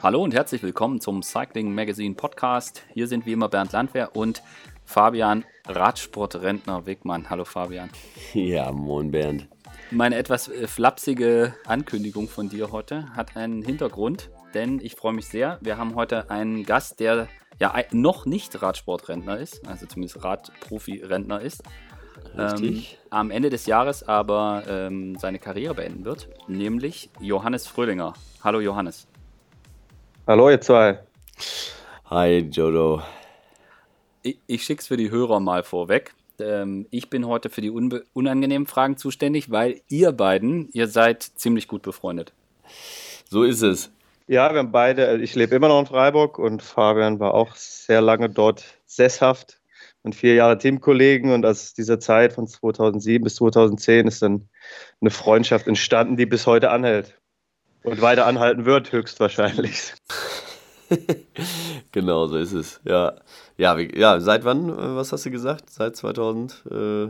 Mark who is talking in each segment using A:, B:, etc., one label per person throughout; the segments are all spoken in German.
A: Hallo und herzlich willkommen zum Cycling Magazine Podcast. Hier sind wie immer Bernd Landwehr und Fabian Radsportrentner Wegmann. Hallo Fabian.
B: Ja, moin Bernd.
A: Meine etwas äh, flapsige Ankündigung von dir heute hat einen Hintergrund, denn ich freue mich sehr. Wir haben heute einen Gast, der ja noch nicht Radsportrentner ist, also zumindest Radprofi-Rentner ist. Ähm, am Ende des Jahres aber ähm, seine Karriere beenden wird, nämlich Johannes Fröhlinger. Hallo Johannes.
C: Hallo ihr zwei.
B: Hi Jodo.
A: Ich, ich schicke es für die Hörer mal vorweg. Ähm, ich bin heute für die unangenehmen Fragen zuständig, weil ihr beiden, ihr seid ziemlich gut befreundet.
B: So ist es.
C: Ja, wir haben beide, ich lebe immer noch in Freiburg und Fabian war auch sehr lange dort sesshaft und vier Jahre Teamkollegen und aus dieser Zeit von 2007 bis 2010 ist dann eine Freundschaft entstanden, die bis heute anhält und weiter anhalten wird, höchstwahrscheinlich.
B: genau, so ist es. Ja, ja, wie, ja seit wann, äh, was hast du gesagt? Seit 2000? Äh...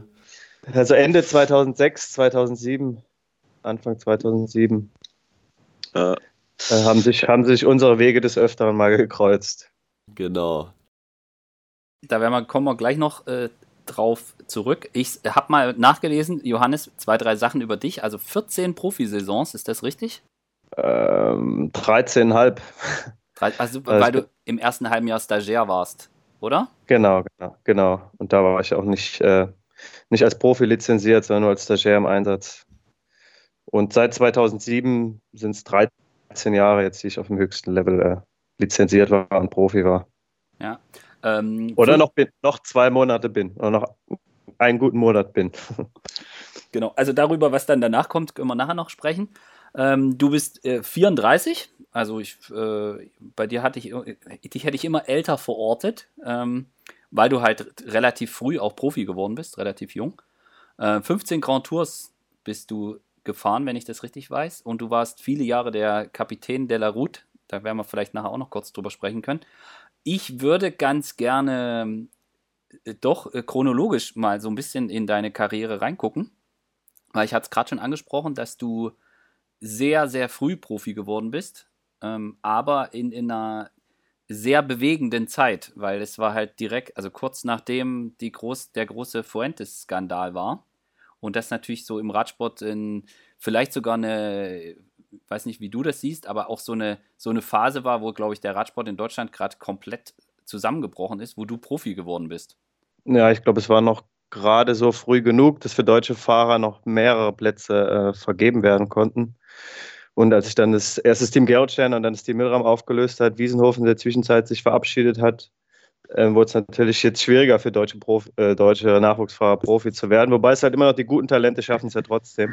C: Also Ende 2006, 2007, Anfang 2007. Äh, äh, haben, sich, haben sich unsere Wege des Öfteren mal gekreuzt.
B: Genau.
A: Da werden wir, kommen wir gleich noch äh, drauf zurück. Ich habe mal nachgelesen, Johannes, zwei, drei Sachen über dich. Also 14 Profisaisons, ist das richtig?
C: Ähm, 13,5.
A: Also, also, weil du im ersten halben Jahr Stagiaire warst, oder?
C: Genau, genau, genau. Und da war ich auch nicht, äh, nicht als Profi lizenziert, sondern nur als Stagiaire im Einsatz. Und seit 2007 sind es 13 18 Jahre jetzt, die ich auf dem höchsten Level äh, lizenziert war und Profi war.
A: Ja.
C: Ähm, oder noch, bin, noch zwei Monate bin. Oder noch einen guten Monat bin.
A: genau, also darüber, was dann danach kommt, können wir nachher noch sprechen. Ähm, du bist äh, 34, also ich, äh, bei dir hatte ich, dich hätte ich immer älter verortet, ähm, weil du halt relativ früh auch Profi geworden bist, relativ jung. Äh, 15 Grand Tours bist du gefahren, wenn ich das richtig weiß. Und du warst viele Jahre der Kapitän de la Route. Da werden wir vielleicht nachher auch noch kurz drüber sprechen können. Ich würde ganz gerne äh, doch äh, chronologisch mal so ein bisschen in deine Karriere reingucken. Weil ich hatte es gerade schon angesprochen, dass du sehr, sehr früh Profi geworden bist. Ähm, aber in, in einer sehr bewegenden Zeit, weil es war halt direkt, also kurz nachdem die groß, der große Fuentes-Skandal war, und das natürlich so im Radsport in, vielleicht sogar eine, weiß nicht, wie du das siehst, aber auch so eine, so eine Phase war, wo, glaube ich, der Radsport in Deutschland gerade komplett zusammengebrochen ist, wo du Profi geworden bist.
C: Ja, ich glaube, es war noch gerade so früh genug, dass für deutsche Fahrer noch mehrere Plätze äh, vergeben werden konnten. Und als sich dann das erste Team Gerolstein und dann das Team Milram aufgelöst hat, Wiesenhofen in der Zwischenzeit sich verabschiedet hat, äh, wurde es natürlich jetzt schwieriger für deutsche, Profi, äh, deutsche Nachwuchsfahrer Profi zu werden. Wobei es halt immer noch die guten Talente schaffen es ja trotzdem.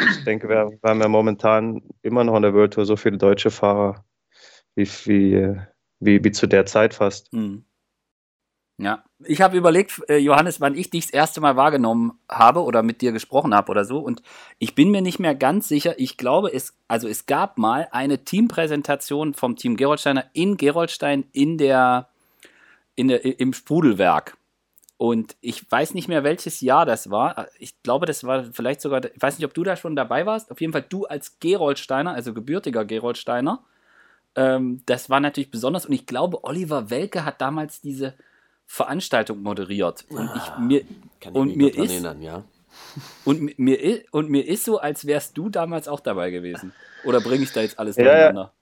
C: Ich denke, wir, wir haben ja momentan immer noch in der World Tour so viele deutsche Fahrer wie, wie, wie, wie zu der Zeit fast. Mhm.
A: Ja, ich habe überlegt, äh, Johannes, wann ich dich das erste Mal wahrgenommen habe oder mit dir gesprochen habe oder so. Und ich bin mir nicht mehr ganz sicher. Ich glaube, es, also es gab mal eine Teampräsentation vom Team Geroldsteiner in Geroldstein in der in der, im Sprudelwerk. Und ich weiß nicht mehr, welches Jahr das war. Ich glaube, das war vielleicht sogar, ich weiß nicht, ob du da schon dabei warst. Auf jeden Fall du als Geroldsteiner, also gebürtiger Geroldsteiner. Ähm, das war natürlich besonders. Und ich glaube, Oliver Welke hat damals diese Veranstaltung moderiert. Und ich
B: ah, mir, Kann ich und mich mir ist, erinnern, ja.
A: Und mir, und mir ist so, als wärst du damals auch dabei gewesen. Oder bringe ich da jetzt alles durcheinander?
C: Ja,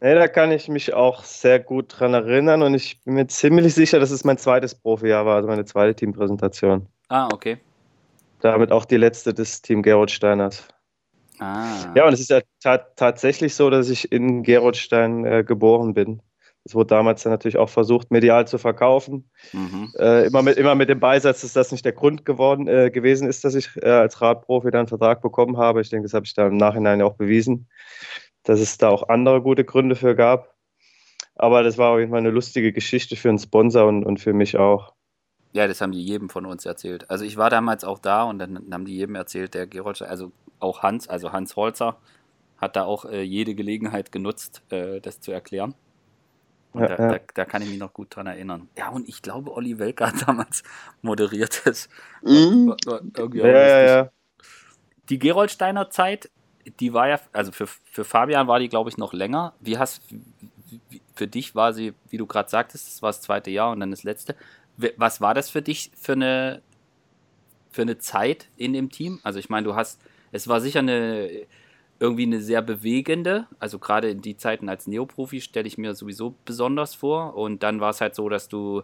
C: Nee, da kann ich mich auch sehr gut dran erinnern und ich bin mir ziemlich sicher, dass es mein zweites Profijahr war, also meine zweite Teampräsentation.
A: Ah, okay.
C: Damit auch die letzte des Team Geroldsteiners.
A: Ah.
C: Ja, und es ist ja ta tatsächlich so, dass ich in Geroldstein äh, geboren bin. Es wurde damals dann natürlich auch versucht, medial zu verkaufen. Mhm. Äh, immer, mit, immer mit dem Beisatz, dass das nicht der Grund geworden, äh, gewesen ist, dass ich äh, als Radprofi dann einen Vertrag bekommen habe. Ich denke, das habe ich da im Nachhinein auch bewiesen dass es da auch andere gute Gründe für gab. Aber das war auf jeden Fall eine lustige Geschichte für einen Sponsor und, und für mich auch.
A: Ja, das haben die jedem von uns erzählt. Also ich war damals auch da und dann haben die jedem erzählt, der Gerold, also auch Hans, also Hans Holzer, hat da auch äh, jede Gelegenheit genutzt, äh, das zu erklären. Und ja, da, ja. Da, da, kann ich mich noch gut dran erinnern. Ja, und ich glaube, Olli Welker hat damals moderiert das.
C: Mhm. ja, ja, ja.
A: Die Geroldsteiner Zeit die war ja, also für, für Fabian war die, glaube ich, noch länger. Wie hast, für dich war sie, wie du gerade sagtest, das war das zweite Jahr und dann das letzte. Was war das für dich für eine, für eine Zeit in dem Team? Also ich meine, du hast, es war sicher eine irgendwie eine sehr bewegende, also gerade in die Zeiten als Neoprofi stelle ich mir sowieso besonders vor. Und dann war es halt so, dass du,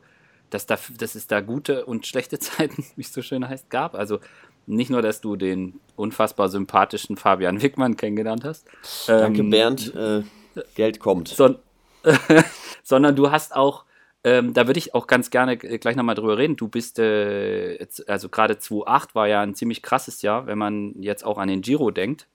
A: dass, da, dass es da gute und schlechte Zeiten, wie es so schön heißt, gab. Also nicht nur, dass du den unfassbar sympathischen Fabian Wickmann kennengelernt hast.
B: Danke, ähm, Bernd. Äh, Geld kommt.
A: So, sondern du hast auch, ähm, da würde ich auch ganz gerne gleich nochmal drüber reden. Du bist, äh, also gerade 2008 war ja ein ziemlich krasses Jahr, wenn man jetzt auch an den Giro denkt.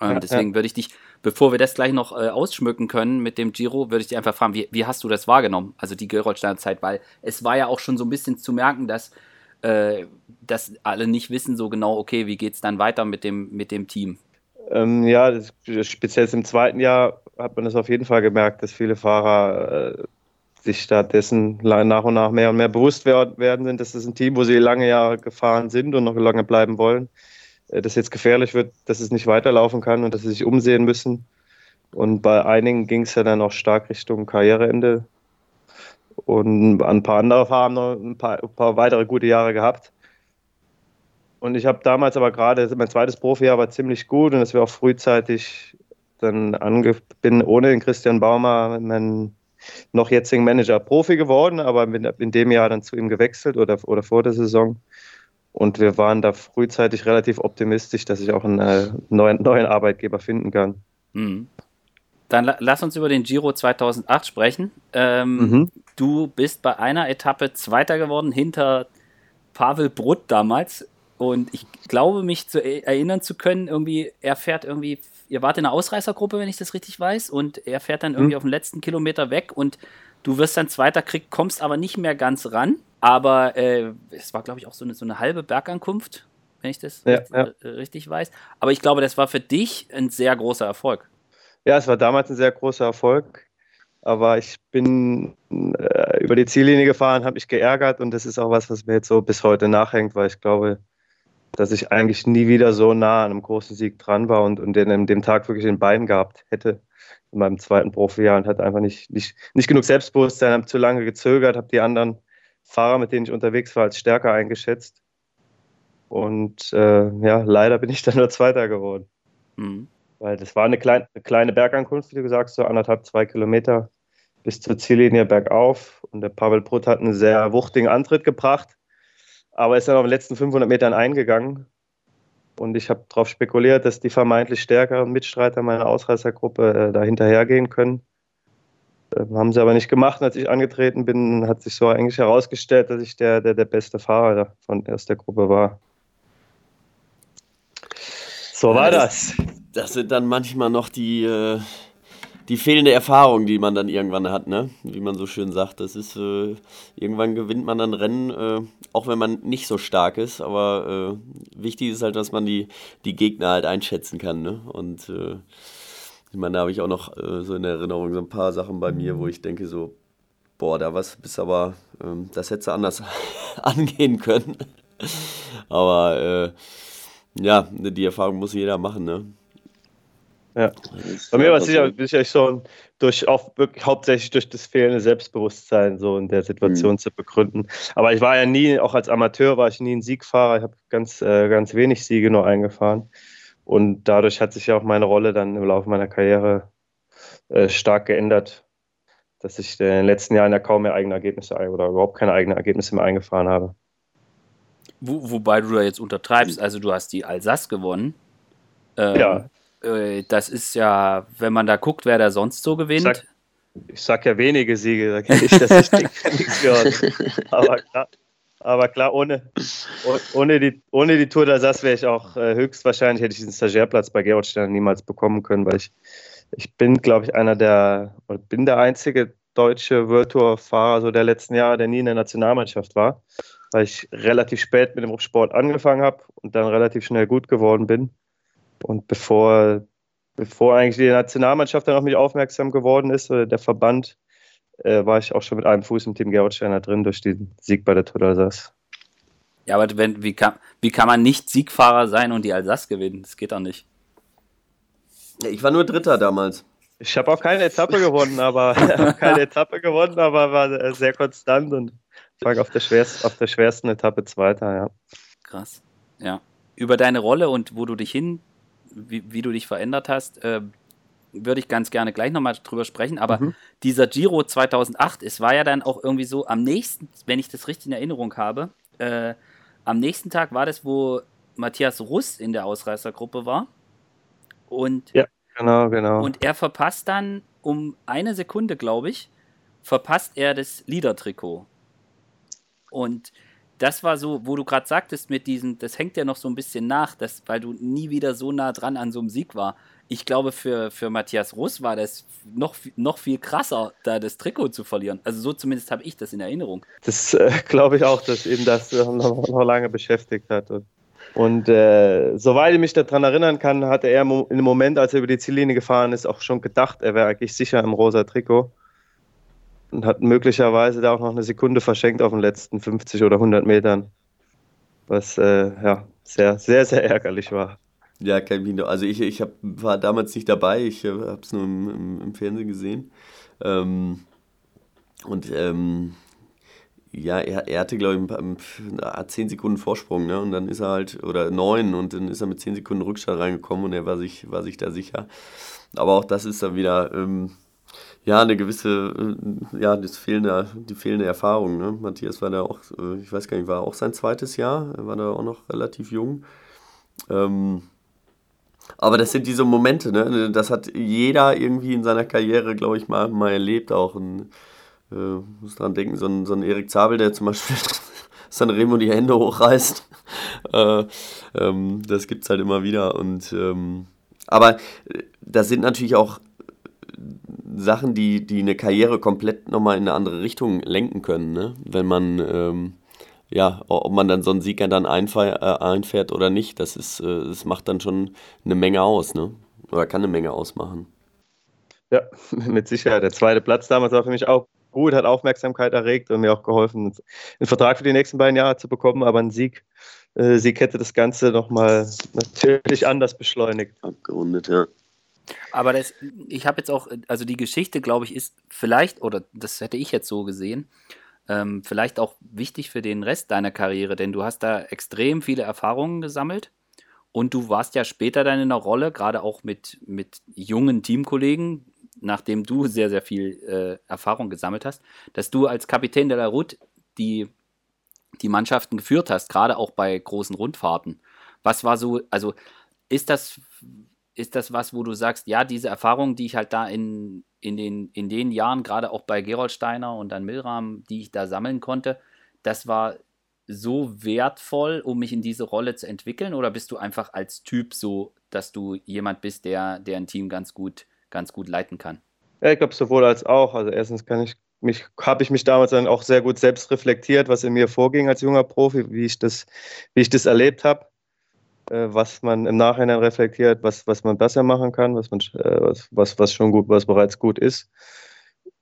A: Ähm, ja, deswegen ja. würde ich dich, bevor wir das gleich noch äh, ausschmücken können mit dem Giro, würde ich dich einfach fragen, wie, wie hast du das wahrgenommen? Also die Gerolsteiner Zeit, weil es war ja auch schon so ein bisschen zu merken, dass, äh, dass alle nicht wissen so genau, okay, wie geht es dann weiter mit dem, mit dem Team?
C: Ähm, ja, das, speziell im zweiten Jahr hat man das auf jeden Fall gemerkt, dass viele Fahrer äh, sich stattdessen nach und nach mehr und mehr bewusst werden sind, dass das ein Team, wo sie lange Jahre gefahren sind und noch lange bleiben wollen. Äh, dass jetzt gefährlich wird, dass es nicht weiterlaufen kann und dass sie sich umsehen müssen. Und bei einigen ging es ja dann auch stark Richtung Karriereende. Und ein paar andere haben noch ein paar, ein paar weitere gute Jahre gehabt. Und ich habe damals aber gerade, mein zweites Profijahr war ziemlich gut und es wäre auch frühzeitig dann ange bin ohne den Christian Baumer, mein noch jetzigen Manager, Profi geworden, aber in dem Jahr dann zu ihm gewechselt oder, oder vor der Saison. Und wir waren da frühzeitig relativ optimistisch, dass ich auch einen äh, neuen, neuen Arbeitgeber finden kann.
A: Mhm. Dann la lass uns über den Giro 2008 sprechen. Ähm, mhm. Du bist bei einer Etappe Zweiter geworden hinter Pavel Brutt damals. Und ich glaube, mich zu e-, erinnern zu können, irgendwie, er fährt irgendwie, ihr wart in einer Ausreißergruppe, wenn ich das richtig weiß, und er fährt dann irgendwie mhm. auf den letzten Kilometer weg und du wirst dann Zweiter, krieg, kommst aber nicht mehr ganz ran. Aber äh, es war, glaube ich, auch so eine, so eine halbe Bergankunft, wenn ich das
C: ja,
A: richtig,
C: ja.
A: Äh, richtig weiß. Aber ich glaube, das war für dich ein sehr großer Erfolg.
C: Ja, es war damals ein sehr großer Erfolg. Aber ich bin äh, über die Ziellinie gefahren, habe mich geärgert und das ist auch was, was mir jetzt so bis heute nachhängt, weil ich glaube, dass ich eigentlich nie wieder so nah an einem großen Sieg dran war und, und den an dem Tag wirklich in Beinen gehabt hätte in meinem zweiten Profijahr und hatte einfach nicht, nicht, nicht genug Selbstbewusstsein, habe zu lange gezögert, habe die anderen Fahrer, mit denen ich unterwegs war, als stärker eingeschätzt. Und äh, ja, leider bin ich dann nur Zweiter geworden. Mhm. Weil das war eine, klein, eine kleine Bergankunft, wie du gesagt hast, so anderthalb, zwei Kilometer bis zur Ziellinie bergauf. Und der Pavel Brutt hat einen sehr wuchtigen Antritt gebracht, aber ist dann auf den letzten 500 Metern eingegangen. Und ich habe darauf spekuliert, dass die vermeintlich stärkeren Mitstreiter meiner Ausreißergruppe äh, da hinterhergehen können. Äh, haben sie aber nicht gemacht. Und als ich angetreten bin, hat sich so eigentlich herausgestellt, dass ich der, der, der beste Fahrer von aus der Gruppe war.
B: So war das. Das sind dann manchmal noch die, äh, die fehlende Erfahrung, die man dann irgendwann hat, ne? Wie man so schön sagt. Das ist, äh, irgendwann gewinnt man dann Rennen, äh, auch wenn man nicht so stark ist. Aber äh, wichtig ist halt, dass man die, die Gegner halt einschätzen kann, ne? Und äh, ich meine, da habe ich auch noch äh, so in Erinnerung so ein paar Sachen bei mir, wo ich denke so, boah, da was bist aber, ähm, das hätte anders angehen können. aber äh, ja, die Erfahrung muss jeder machen, ne?
C: Ja. Bei mir war es sicher, sicher schon durch auch wirklich hauptsächlich durch das fehlende Selbstbewusstsein so in der Situation mhm. zu begründen. Aber ich war ja nie, auch als Amateur war ich nie ein Siegfahrer. Ich habe ganz, äh, ganz wenig Siege nur eingefahren. Und dadurch hat sich ja auch meine Rolle dann im Laufe meiner Karriere äh, stark geändert, dass ich in den letzten Jahren ja kaum mehr eigene Ergebnisse oder überhaupt keine eigenen Ergebnisse mehr eingefahren habe.
A: Wo, wobei du da jetzt untertreibst, also du hast die Alsace gewonnen.
C: Ähm, ja.
A: Äh, das ist ja, wenn man da guckt, wer da sonst so gewinnt.
C: Ich sag, ich sag ja wenige Siege, da kenne ich das nicht. Aber klar, aber klar, ohne, ohne, die, ohne die Tour d'Alsace wäre ich auch äh, höchstwahrscheinlich, hätte ich diesen Stagiairplatz bei Georg Stern niemals bekommen können, weil ich, ich bin, glaube ich, einer der, oder bin der einzige deutsche World Tour-Fahrer so der letzten Jahre, der nie in der Nationalmannschaft war, weil ich relativ spät mit dem Sport angefangen habe und dann relativ schnell gut geworden bin. Und bevor, bevor eigentlich die Nationalmannschaft dann auf mich aufmerksam geworden ist, oder der Verband, äh, war ich auch schon mit einem Fuß im Team Gerolsteiner drin durch den Sieg bei der Tour d'Alsace.
A: Ja, aber wenn, wie, kann, wie kann man nicht Siegfahrer sein und die Alsace gewinnen? Das geht doch nicht.
B: Ja, ich war nur Dritter damals.
C: Ich habe auch keine Etappe gewonnen, aber keine Etappe gewonnen, aber war sehr konstant und war auf der, schwerst, auf der schwersten Etappe Zweiter, ja.
A: Krass. Ja. Über deine Rolle und wo du dich hin, wie, wie du dich verändert hast, äh, würde ich ganz gerne gleich nochmal drüber sprechen. Aber mhm. dieser Giro 2008, es war ja dann auch irgendwie so am nächsten, wenn ich das richtig in Erinnerung habe, äh, am nächsten Tag war das, wo Matthias Russ in der Ausreißergruppe war. Und
C: ja. Genau, genau.
A: Und er verpasst dann um eine Sekunde, glaube ich, verpasst er das Liedertrikot. Und das war so, wo du gerade sagtest, mit diesem, das hängt ja noch so ein bisschen nach, dass, weil du nie wieder so nah dran an so einem Sieg war. Ich glaube, für, für Matthias Russ war das noch, noch viel krasser, da das Trikot zu verlieren. Also so zumindest habe ich das in Erinnerung.
C: Das äh, glaube ich auch, dass ihn das noch, noch lange beschäftigt hat. Und und äh, soweit ich mich daran erinnern kann, hatte er im Moment, als er über die Ziellinie gefahren ist, auch schon gedacht, er wäre eigentlich sicher im rosa Trikot. Und hat möglicherweise da auch noch eine Sekunde verschenkt auf den letzten 50 oder 100 Metern. Was äh, ja, sehr, sehr, sehr ärgerlich war.
B: Ja, kein Video. Also ich, ich hab, war damals nicht dabei, ich äh, habe es nur im, im, im, Fernsehen gesehen. Ähm, und ähm, ja, er, er hatte, glaube ich, 10 Sekunden Vorsprung, ne? Und dann ist er halt, oder 9 und dann ist er mit 10 Sekunden Rückstand reingekommen und er war sich, war sich da sicher. Aber auch das ist dann wieder, ähm, ja, eine gewisse, äh, ja, das fehlende, die fehlende Erfahrung, ne? Matthias war da auch, äh, ich weiß gar nicht, war auch sein zweites Jahr, er war da auch noch relativ jung. Ähm, aber das sind diese Momente, ne? Das hat jeder irgendwie in seiner Karriere, glaube ich, mal, mal erlebt, auch. Und, äh, muss dran denken, so ein, so ein Erik Zabel, der zum Beispiel Sanremo die Hände hochreißt. Äh, ähm, das gibt es halt immer wieder. Und, ähm, aber äh, das sind natürlich auch Sachen, die, die eine Karriere komplett nochmal in eine andere Richtung lenken können. Ne? Wenn man, ähm, ja, ob man dann so einen Sieger dann einfährt, äh, einfährt oder nicht, das, ist, äh, das macht dann schon eine Menge aus. Ne? Oder kann eine Menge ausmachen.
C: Ja, mit Sicherheit. Der zweite Platz damals war für mich auch gut, hat Aufmerksamkeit erregt und mir auch geholfen, einen Vertrag für die nächsten beiden Jahre zu bekommen, aber ein Sieg, äh, Sieg hätte das Ganze nochmal natürlich anders beschleunigt.
B: Abgerundet, ja.
A: Aber das, ich habe jetzt auch, also die Geschichte, glaube ich, ist vielleicht, oder das hätte ich jetzt so gesehen, ähm, vielleicht auch wichtig für den Rest deiner Karriere, denn du hast da extrem viele Erfahrungen gesammelt und du warst ja später dann in einer Rolle, gerade auch mit, mit jungen Teamkollegen, nachdem du sehr, sehr viel äh, Erfahrung gesammelt hast, dass du als Kapitän de la Route die, die Mannschaften geführt hast, gerade auch bei großen Rundfahrten. Was war so, also ist das, ist das was, wo du sagst, ja, diese Erfahrung, die ich halt da in, in, den, in den Jahren, gerade auch bei Gerold Steiner und dann Milram, die ich da sammeln konnte, das war so wertvoll, um mich in diese Rolle zu entwickeln? Oder bist du einfach als Typ so, dass du jemand bist, der, der ein Team ganz gut ganz gut leiten kann.
C: Ja, ich glaube sowohl als auch. Also erstens kann ich mich, habe ich mich damals dann auch sehr gut selbst reflektiert, was in mir vorging als junger Profi, wie ich das, wie ich das erlebt habe, was man im Nachhinein reflektiert, was, was man besser machen kann, was man, äh, was, was, was schon gut, was bereits gut ist.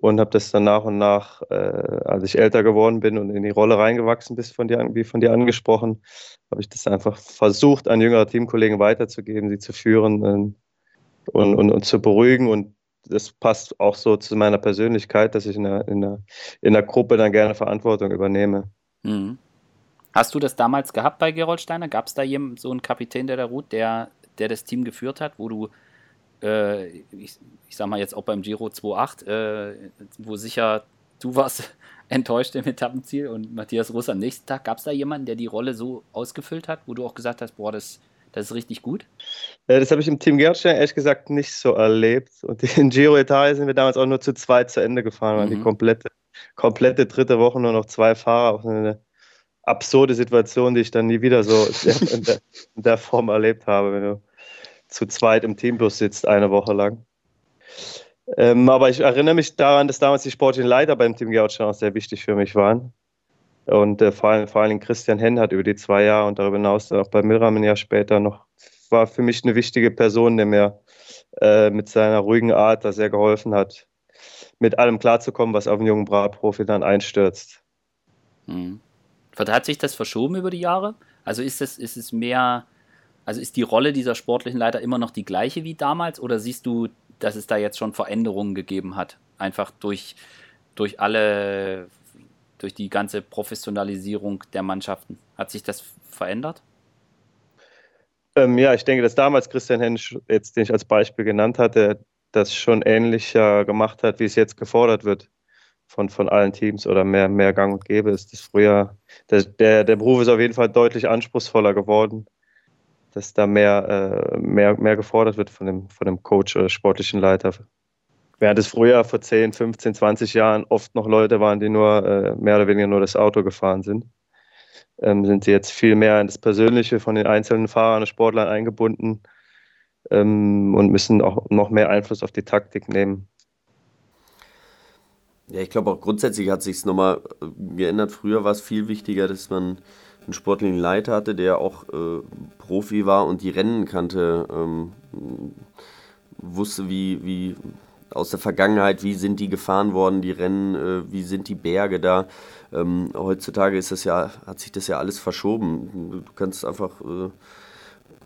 C: Und habe das dann nach und nach, äh, als ich älter geworden bin und in die Rolle reingewachsen bist, von dir, wie von dir angesprochen, habe ich das einfach versucht, an jüngere Teamkollegen weiterzugeben, sie zu führen, und, und, und zu beruhigen. Und das passt auch so zu meiner Persönlichkeit, dass ich in der, in der, in der Gruppe dann gerne Verantwortung übernehme. Mhm.
A: Hast du das damals gehabt bei Gerold Steiner? Gab es da jemanden, so einen Kapitän der Route, der, der das Team geführt hat, wo du, äh, ich, ich sag mal jetzt auch beim Giro 2.8, äh, wo sicher du warst enttäuscht im Etappenziel und Matthias Russ am nächsten Tag, gab es da jemanden, der die Rolle so ausgefüllt hat, wo du auch gesagt hast, boah, das, das ist richtig gut?
C: Äh, das habe ich im Team Gertstein ehrlich gesagt nicht so erlebt. Und in Giro Italia sind wir damals auch nur zu zweit zu Ende gefahren, weil mhm. die komplette, komplette dritte Woche nur noch zwei Fahrer. Auch eine absurde Situation, die ich dann nie wieder so in der, in der Form erlebt habe, wenn du zu zweit im Teambus sitzt, eine Woche lang. Ähm, aber ich erinnere mich daran, dass damals die sportlichen Leiter beim Team Gertstein auch sehr wichtig für mich waren. Und äh, vor, allem, vor allem Christian Henn hat über die zwei Jahre und darüber hinaus auch bei Milram ein Jahr später noch, war für mich eine wichtige Person, der mir äh, mit seiner ruhigen Art da sehr geholfen hat, mit allem klarzukommen, was auf einen jungen Bratprofi dann einstürzt.
A: Hm. Hat sich das verschoben über die Jahre? Also ist es, ist es mehr, also ist die Rolle dieser sportlichen Leiter immer noch die gleiche wie damals oder siehst du dass es da jetzt schon Veränderungen gegeben hat. Einfach durch, durch alle, durch die ganze Professionalisierung der Mannschaften. Hat sich das verändert?
C: Ähm, ja, ich denke, dass damals Christian Hensch, jetzt den ich als Beispiel genannt hatte, das schon ähnlicher gemacht hat, wie es jetzt gefordert wird von, von allen Teams oder mehr, mehr Gang und Gäbe ist. Das früher, der, der, der Beruf ist auf jeden Fall deutlich anspruchsvoller geworden, dass da mehr, äh, mehr, mehr gefordert wird von dem, von dem Coach oder sportlichen Leiter. Während es früher vor 10, 15, 20 Jahren oft noch Leute waren, die nur äh, mehr oder weniger nur das Auto gefahren sind, ähm, sind sie jetzt viel mehr in das Persönliche von den einzelnen Fahrern und Sportlern eingebunden ähm, und müssen auch noch mehr Einfluss auf die Taktik nehmen.
B: Ja, ich glaube auch grundsätzlich hat sich es nochmal äh, geändert. Früher war es viel wichtiger, dass man einen sportlichen Leiter hatte, der auch äh, Profi war und die Rennen kannte, ähm, wusste, wie, wie aus der Vergangenheit, wie sind die gefahren worden, die Rennen, äh, wie sind die Berge da. Ähm, heutzutage ist das ja, hat sich das ja alles verschoben. Du kannst einfach äh,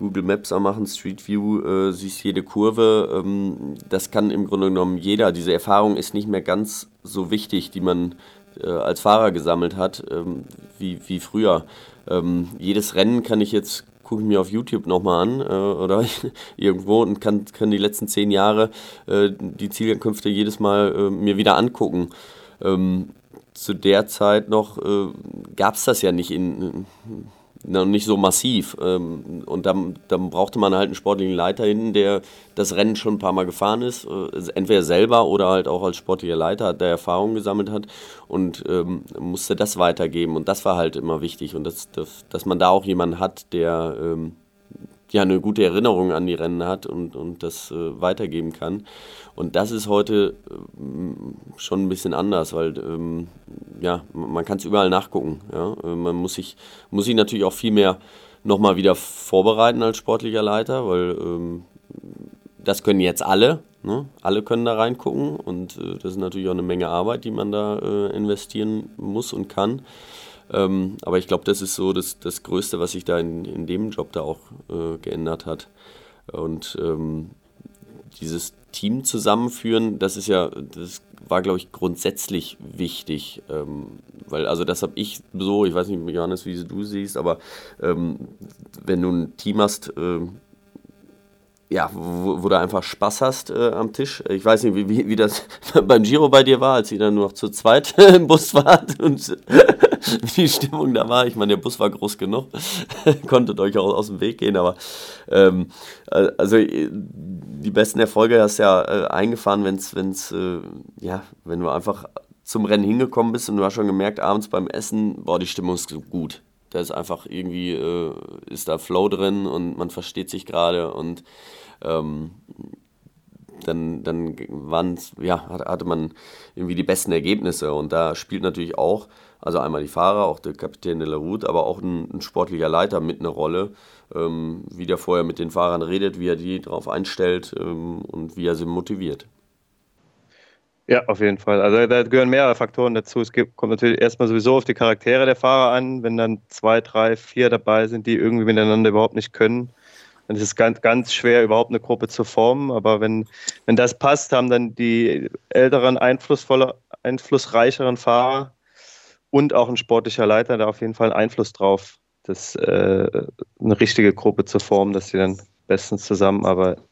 B: Google Maps anmachen, Street View, äh, siehst jede Kurve. Ähm, das kann im Grunde genommen jeder. Diese Erfahrung ist nicht mehr ganz so wichtig, die man äh, als Fahrer gesammelt hat, ähm, wie, wie früher. Ähm, jedes Rennen kann ich jetzt gucke ich mir auf YouTube nochmal an äh, oder irgendwo und kann, kann die letzten zehn Jahre äh, die Zielankünfte jedes Mal äh, mir wieder angucken. Ähm, zu der Zeit noch äh, gab es das ja nicht in, noch nicht so massiv. Ähm, und dann, dann brauchte man halt einen sportlichen Leiter hinten, der das Rennen schon ein paar Mal gefahren ist, äh, entweder selber oder halt auch als sportlicher Leiter, der Erfahrung gesammelt hat und ähm, musste das weitergeben. Und das war halt immer wichtig. Und das, das, dass man da auch jemanden hat, der ähm, ja eine gute Erinnerung an die Rennen hat und, und das äh, weitergeben kann. Und das ist heute äh, schon ein bisschen anders, weil ähm, ja, man kann es überall nachgucken. Ja? Äh, man muss sich, muss sich natürlich auch viel mehr nochmal wieder vorbereiten als sportlicher Leiter, weil ähm, das können jetzt alle. Ne? Alle können da reingucken und äh, das ist natürlich auch eine Menge Arbeit, die man da äh, investieren muss und kann. Ähm, aber ich glaube, das ist so das, das Größte, was sich da in, in dem Job da auch äh, geändert hat. Und ähm, dieses Team zusammenführen, das ist ja, das war, glaube ich, grundsätzlich wichtig. Ähm, weil, also das habe ich so, ich weiß nicht, Johannes, wie du siehst, aber ähm, wenn du ein Team hast, äh, ja, wo, wo, du einfach Spaß hast äh, am Tisch. Ich weiß nicht, wie, wie, das beim Giro bei dir war, als ihr dann nur noch zu zweit im Bus wart und wie die Stimmung da war. Ich meine, der Bus war groß genug, konntet euch auch aus dem Weg gehen, aber ähm, also die besten Erfolge hast du ja äh, eingefahren, wenn's, wenn's, äh, ja, wenn du einfach zum Rennen hingekommen bist und du hast schon gemerkt, abends beim Essen, boah, die Stimmung ist gut. Da ist einfach irgendwie, äh, ist da Flow drin und man versteht sich gerade und ähm, dann, dann waren's, ja, hatte man irgendwie die besten Ergebnisse. Und da spielt natürlich auch, also einmal die Fahrer, auch der Kapitän de la Route, aber auch ein, ein sportlicher Leiter mit eine Rolle, ähm, wie der vorher mit den Fahrern redet, wie er die darauf einstellt ähm, und wie er sie motiviert.
C: Ja, auf jeden Fall. Also da gehören mehrere Faktoren dazu. Es gibt, kommt natürlich erstmal sowieso auf die Charaktere der Fahrer an. Wenn dann zwei, drei, vier dabei sind, die irgendwie miteinander überhaupt nicht können, dann ist es ganz, ganz schwer, überhaupt eine Gruppe zu formen. Aber wenn, wenn das passt, haben dann die älteren, einflussvoller, einflussreicheren Fahrer und auch ein sportlicher Leiter da auf jeden Fall Einfluss drauf, das, äh, eine richtige Gruppe zu formen, dass sie dann bestens zusammenarbeiten.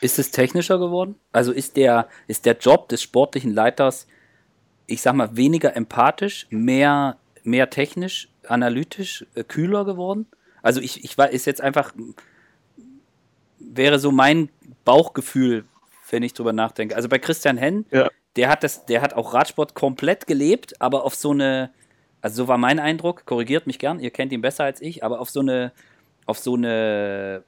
A: Ist es technischer geworden? Also ist der, ist der Job des sportlichen Leiters, ich sag mal, weniger empathisch, mehr, mehr technisch, analytisch, äh, kühler geworden? Also ich, ich war, ist jetzt einfach, wäre so mein Bauchgefühl, wenn ich drüber nachdenke. Also bei Christian Henn, ja. der hat das, der hat auch Radsport komplett gelebt, aber auf so eine, also so war mein Eindruck, korrigiert mich gern, ihr kennt ihn besser als ich, aber auf so eine, auf so eine,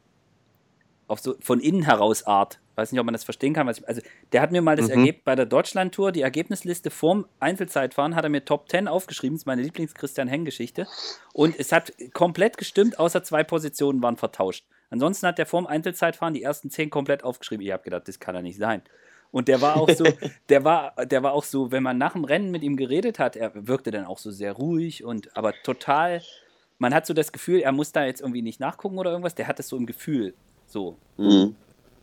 A: auf so von innen heraus Art. Weiß nicht, ob man das verstehen kann. Ich, also, der hat mir mal das mhm. Ergebnis bei der Deutschlandtour, die Ergebnisliste vorm Einzelzeitfahren, hat er mir Top 10 aufgeschrieben. Das ist meine Lieblings-Christian Henn-Geschichte. Und es hat komplett gestimmt, außer zwei Positionen waren vertauscht. Ansonsten hat der vorm Einzelzeitfahren die ersten zehn komplett aufgeschrieben. Ich habe gedacht, das kann er nicht sein. Und der war auch so, der war, der war auch so, wenn man nach dem Rennen mit ihm geredet hat, er wirkte dann auch so sehr ruhig und aber total, man hat so das Gefühl, er muss da jetzt irgendwie nicht nachgucken oder irgendwas, der hat es so im Gefühl. So. Mhm.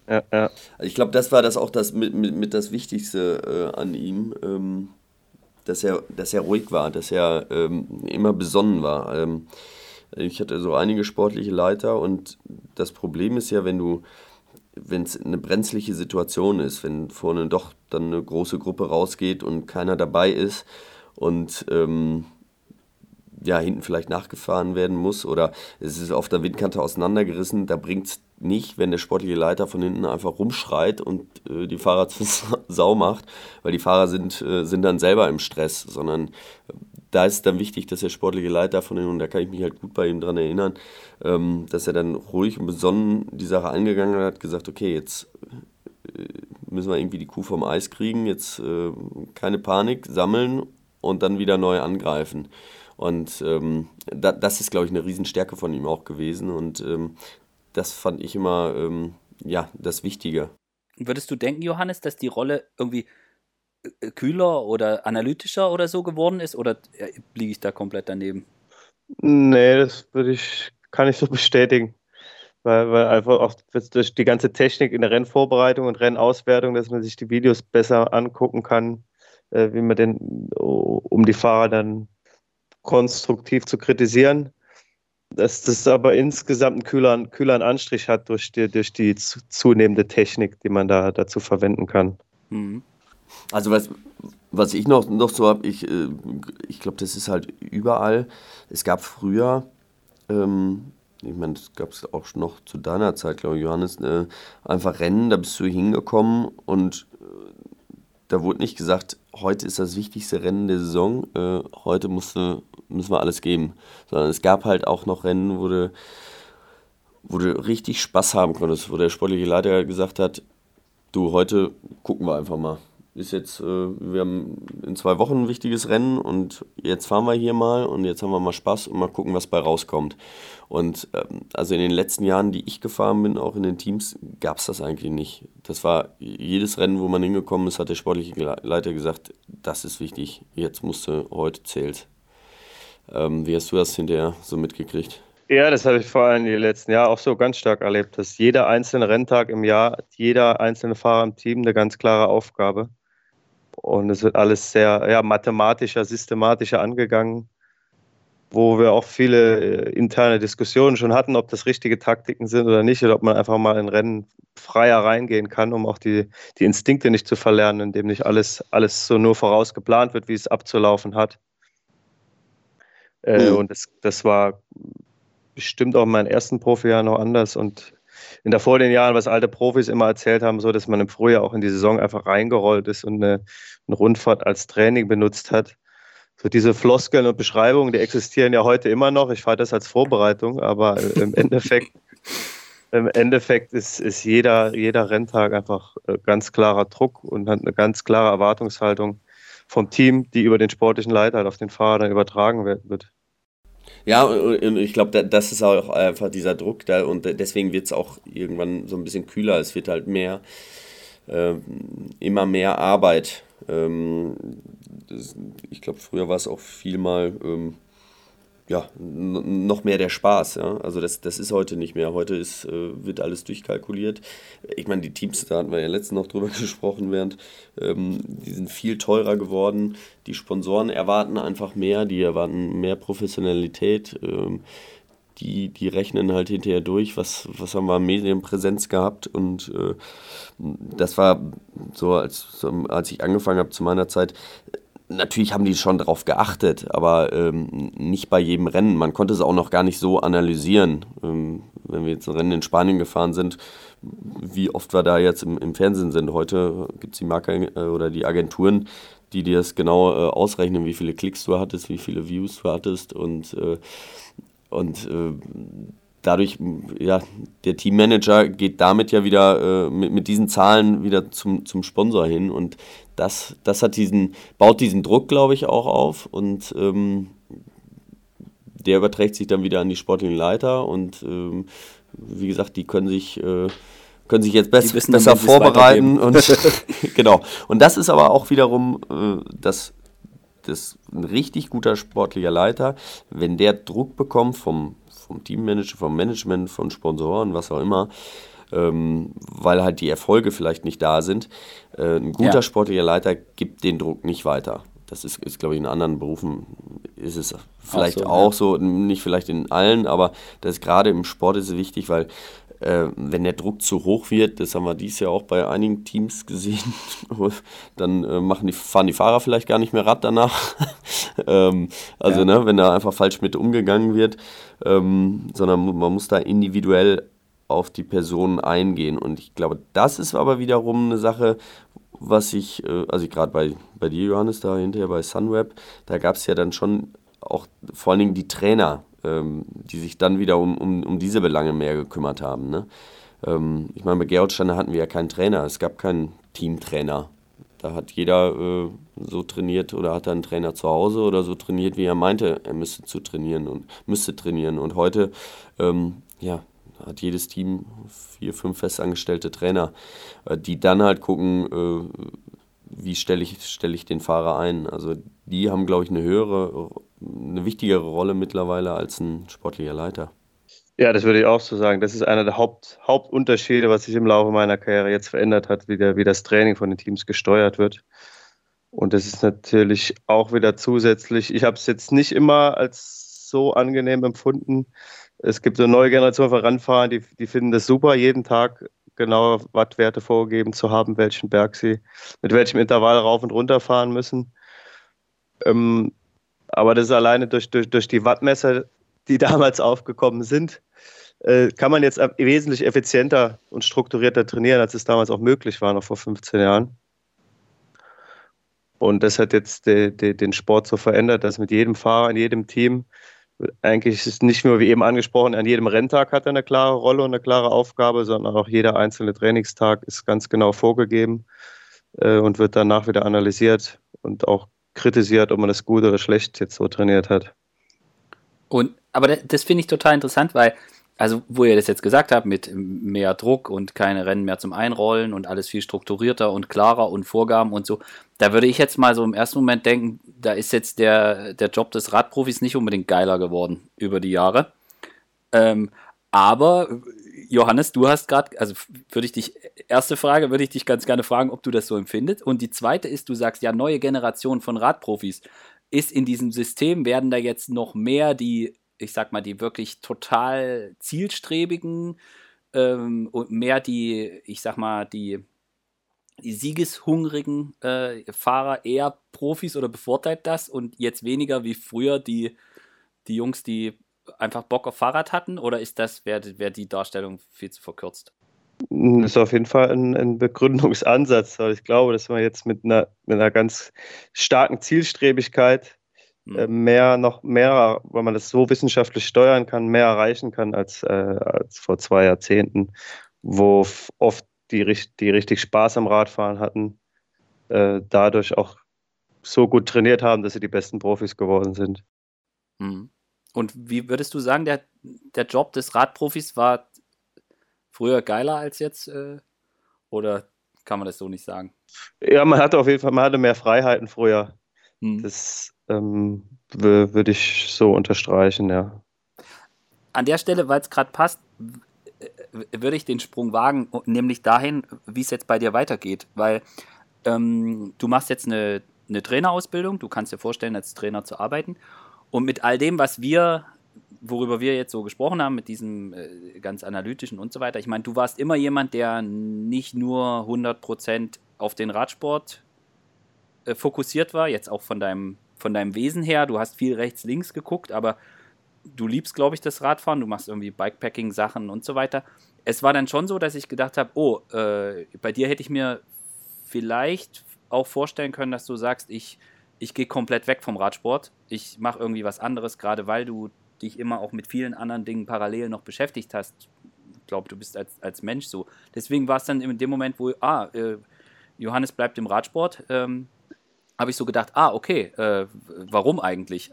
B: ja, ja. Also ich glaube, das war das auch das mit, mit, mit das Wichtigste äh, an ihm, ähm, dass, er, dass er ruhig war, dass er ähm, immer besonnen war. Ähm, ich hatte so einige sportliche Leiter und das Problem ist ja, wenn du, wenn es eine brenzliche Situation ist, wenn vorne doch dann eine große Gruppe rausgeht und keiner dabei ist und ähm, ja, hinten vielleicht nachgefahren werden muss oder es ist auf der Windkante auseinandergerissen, da bringt es nicht, wenn der sportliche Leiter von hinten einfach rumschreit und äh, die Fahrer zu Sau macht, weil die Fahrer sind, äh, sind dann selber im Stress, sondern da ist dann wichtig, dass der sportliche Leiter von hinten, und da kann ich mich halt gut bei ihm dran erinnern, ähm, dass er dann ruhig und besonnen die Sache angegangen hat, gesagt, okay, jetzt äh, müssen wir irgendwie die Kuh vom Eis kriegen, jetzt äh, keine Panik, sammeln und dann wieder neu angreifen. Und ähm, da, das ist, glaube ich, eine Riesenstärke von ihm auch gewesen. Und ähm, das fand ich immer ähm, ja, das Wichtige.
A: Würdest du denken, Johannes, dass die Rolle irgendwie kühler oder analytischer oder so geworden ist? Oder äh, liege ich da komplett daneben?
C: Nee, das würde ich, kann ich so bestätigen. Weil, weil einfach auch durch die ganze Technik in der Rennvorbereitung und Rennauswertung, dass man sich die Videos besser angucken kann, äh, wie man denn, um die Fahrer dann konstruktiv zu kritisieren dass das aber insgesamt einen kühleren, kühleren Anstrich hat durch die, durch die zunehmende Technik, die man da dazu verwenden kann. Mhm.
B: Also was, was ich noch, noch so habe, ich, äh, ich glaube, das ist halt überall. Es gab früher, ähm, ich meine, das gab es auch noch zu deiner Zeit, glaube ich, Johannes, äh, einfach Rennen, da bist du hingekommen und da wurde nicht gesagt, heute ist das wichtigste Rennen der Saison, äh, heute musste, müssen wir alles geben. Sondern es gab halt auch noch Rennen, wo du, wo du richtig Spaß haben konntest, wo der sportliche Leiter gesagt hat, du, heute gucken wir einfach mal ist jetzt, äh, wir haben in zwei Wochen ein wichtiges Rennen und jetzt fahren wir hier mal und jetzt haben wir mal Spaß und mal gucken, was bei rauskommt. Und ähm, also in den letzten Jahren, die ich gefahren bin, auch in den Teams, gab es das eigentlich nicht. Das war jedes Rennen, wo man hingekommen ist, hat der sportliche Leiter gesagt, das ist wichtig, jetzt musst du, heute zählt. Ähm, wie hast du das hinterher so mitgekriegt?
C: Ja, das habe ich vor allem die letzten Jahre auch so ganz stark erlebt, dass jeder einzelne Renntag im Jahr, jeder einzelne Fahrer im Team eine ganz klare Aufgabe und es wird alles sehr ja, mathematischer, systematischer angegangen, wo wir auch viele äh, interne Diskussionen schon hatten, ob das richtige Taktiken sind oder nicht, oder ob man einfach mal in Rennen freier reingehen kann, um auch die, die Instinkte nicht zu verlernen, indem nicht alles, alles so nur vorausgeplant wird, wie es abzulaufen hat. Äh, mhm. Und das, das war bestimmt auch in meinen ersten Profijahren noch anders und in der vor den Jahren, was alte Profis immer erzählt haben, so dass man im Frühjahr auch in die Saison einfach reingerollt ist und eine, eine Rundfahrt als Training benutzt hat. So diese Floskeln und Beschreibungen, die existieren ja heute immer noch. Ich fahre das als Vorbereitung, aber im Endeffekt, im Endeffekt ist, ist jeder, jeder Renntag einfach äh, ganz klarer Druck und hat eine ganz klare Erwartungshaltung vom Team, die über den sportlichen Leiter halt auf den Fahrer dann übertragen wird.
B: Ja, und ich glaube, das ist auch einfach dieser Druck da und deswegen wird es auch irgendwann so ein bisschen kühler. Es wird halt mehr, äh, immer mehr Arbeit. Ähm, das, ich glaube, früher war es auch viel mal ähm, ja, noch mehr der Spaß. Ja? Also das, das ist heute nicht mehr. Heute ist, äh, wird alles durchkalkuliert. Ich meine, die Teams, da hatten wir ja letztens noch drüber gesprochen, während ähm, die sind viel teurer geworden. Die Sponsoren erwarten einfach mehr, die erwarten mehr Professionalität. Ähm, die, die rechnen halt hinterher durch, was, was haben wir an Medienpräsenz gehabt und äh, das war so, als, als ich angefangen habe zu meiner Zeit, natürlich haben die schon darauf geachtet, aber ähm, nicht bei jedem Rennen. Man konnte es auch noch gar nicht so analysieren. Ähm, wenn wir jetzt ein Rennen in Spanien gefahren sind, wie oft wir da jetzt im, im Fernsehen sind. Heute gibt es die Marke äh, oder die Agenturen, die dir das genau äh, ausrechnen, wie viele Klicks du hattest, wie viele Views du hattest und, äh, und äh, dadurch, ja, der Teammanager geht damit ja wieder äh, mit, mit diesen Zahlen wieder zum, zum Sponsor hin. Und das, das hat diesen, baut diesen Druck, glaube ich, auch auf. Und ähm, der überträgt sich dann wieder an die sportlichen Leiter. Und ähm, wie gesagt, die können sich, äh, können sich jetzt best, wissen, besser vorbereiten. und genau. Und das ist aber auch wiederum äh, das, das ein richtig guter sportlicher Leiter, wenn der Druck bekommt vom, vom Teammanager, vom Management, von Sponsoren, was auch immer, ähm, weil halt die Erfolge vielleicht nicht da sind. Äh, ein guter ja. sportlicher Leiter gibt den Druck nicht weiter. Das ist, ist glaube ich, in anderen Berufen ist es vielleicht auch so, auch ja. so, nicht vielleicht in allen, aber das gerade im Sport ist es wichtig, weil äh, wenn der Druck zu hoch wird, das haben wir dieses Jahr auch bei einigen Teams gesehen, dann äh, machen die, fahren die Fahrer vielleicht gar nicht mehr Rad danach. ähm, also, ja. ne, wenn da einfach falsch mit umgegangen wird, ähm, sondern man muss da individuell auf die Personen eingehen. Und ich glaube, das ist aber wiederum eine Sache, was ich, äh, also gerade bei, bei dir, Johannes, da hinterher bei Sunweb, da gab es ja dann schon auch vor allen Dingen die Trainer, ähm, die sich dann wieder um, um, um diese Belange mehr gekümmert haben. Ne? Ähm, ich meine, bei Gerolsteiner hatten wir ja keinen Trainer, es gab keinen Teamtrainer. Da hat jeder äh, so trainiert oder hat einen Trainer zu Hause oder so trainiert, wie er meinte, er müsste zu trainieren und müsste trainieren. Und heute, ähm, ja, hat jedes Team vier, fünf festangestellte Trainer, äh, die dann halt gucken, äh, wie stelle ich, stell ich den Fahrer ein. Also die haben, glaube ich, eine höhere, eine wichtigere Rolle mittlerweile als ein sportlicher Leiter.
C: Ja, das würde ich auch so sagen. Das ist einer der Haupt, Hauptunterschiede, was sich im Laufe meiner Karriere jetzt verändert hat, wie, der, wie das Training von den Teams gesteuert wird. Und das ist natürlich auch wieder zusätzlich, ich habe es jetzt nicht immer als so angenehm empfunden, es gibt eine neue Generation von Rennfahrern, die, die finden das super, jeden Tag genaue Wattwerte vorgegeben zu haben, welchen Berg sie mit welchem Intervall rauf und runter fahren müssen. Ähm, aber das ist alleine durch, durch, durch die Wattmesser, die damals aufgekommen sind, äh, kann man jetzt wesentlich effizienter und strukturierter trainieren, als es damals auch möglich war, noch vor 15 Jahren. Und das hat jetzt de, de, den Sport so verändert, dass mit jedem Fahrer in jedem Team eigentlich ist nicht nur, wie eben angesprochen, an jedem Renntag hat er eine klare Rolle und eine klare Aufgabe, sondern auch jeder einzelne Trainingstag ist ganz genau vorgegeben äh, und wird danach wieder analysiert und auch kritisiert, ob man das gut oder schlecht jetzt so trainiert hat.
A: Und aber das, das finde ich total interessant, weil also wo ihr das jetzt gesagt habt, mit mehr Druck und keine Rennen mehr zum Einrollen und alles viel strukturierter und klarer und Vorgaben und so, da würde ich jetzt mal so im ersten Moment denken, da ist jetzt der, der Job des Radprofis nicht unbedingt geiler geworden über die Jahre. Ähm, aber Johannes, du hast gerade, also würde ich dich, erste Frage würde ich dich ganz gerne fragen, ob du das so empfindest. Und die zweite ist, du sagst ja, neue Generation von Radprofis. Ist in diesem System, werden da jetzt noch mehr die ich sag mal, die wirklich total zielstrebigen ähm, und mehr die, ich sag mal, die, die siegeshungrigen äh, Fahrer eher Profis oder bevorteilt das und jetzt weniger wie früher die, die Jungs, die einfach Bock auf Fahrrad hatten? Oder ist das, wäre wär die Darstellung viel zu verkürzt?
C: Das ist auf jeden Fall ein, ein Begründungsansatz, weil ich glaube, dass man jetzt mit einer, mit einer ganz starken Zielstrebigkeit äh, mhm. mehr, noch mehr, weil man das so wissenschaftlich steuern kann, mehr erreichen kann als, äh, als vor zwei Jahrzehnten, wo oft die, die richtig Spaß am Radfahren hatten, äh, dadurch auch so gut trainiert haben, dass sie die besten Profis geworden sind.
A: Mhm. Und wie würdest du sagen, der, der Job des Radprofis war früher geiler als jetzt? Äh, oder kann man das so nicht sagen?
C: Ja, man hatte auf jeden Fall, man hatte mehr Freiheiten früher. Mhm. Das ähm, würde ich so unterstreichen, ja.
A: An der Stelle, weil es gerade passt, würde ich den Sprung wagen, nämlich dahin, wie es jetzt bei dir weitergeht. Weil ähm, du machst jetzt eine, eine Trainerausbildung, du kannst dir vorstellen, als Trainer zu arbeiten. Und mit all dem, was wir, worüber wir jetzt so gesprochen haben, mit diesem äh, ganz analytischen und so weiter, ich meine, du warst immer jemand, der nicht nur 100% auf den Radsport äh, fokussiert war, jetzt auch von deinem von deinem Wesen her, du hast viel rechts, links geguckt, aber du liebst, glaube ich, das Radfahren, du machst irgendwie Bikepacking-Sachen und so weiter. Es war dann schon so, dass ich gedacht habe, oh, äh, bei dir hätte ich mir vielleicht auch vorstellen können, dass du sagst, ich, ich gehe komplett weg vom Radsport, ich mache irgendwie was anderes, gerade weil du dich immer auch mit vielen anderen Dingen parallel noch beschäftigt hast. Ich glaube, du bist als, als Mensch so. Deswegen war es dann in dem Moment, wo, ah, äh, Johannes bleibt im Radsport, ähm, habe ich so gedacht, ah, okay, äh, warum eigentlich?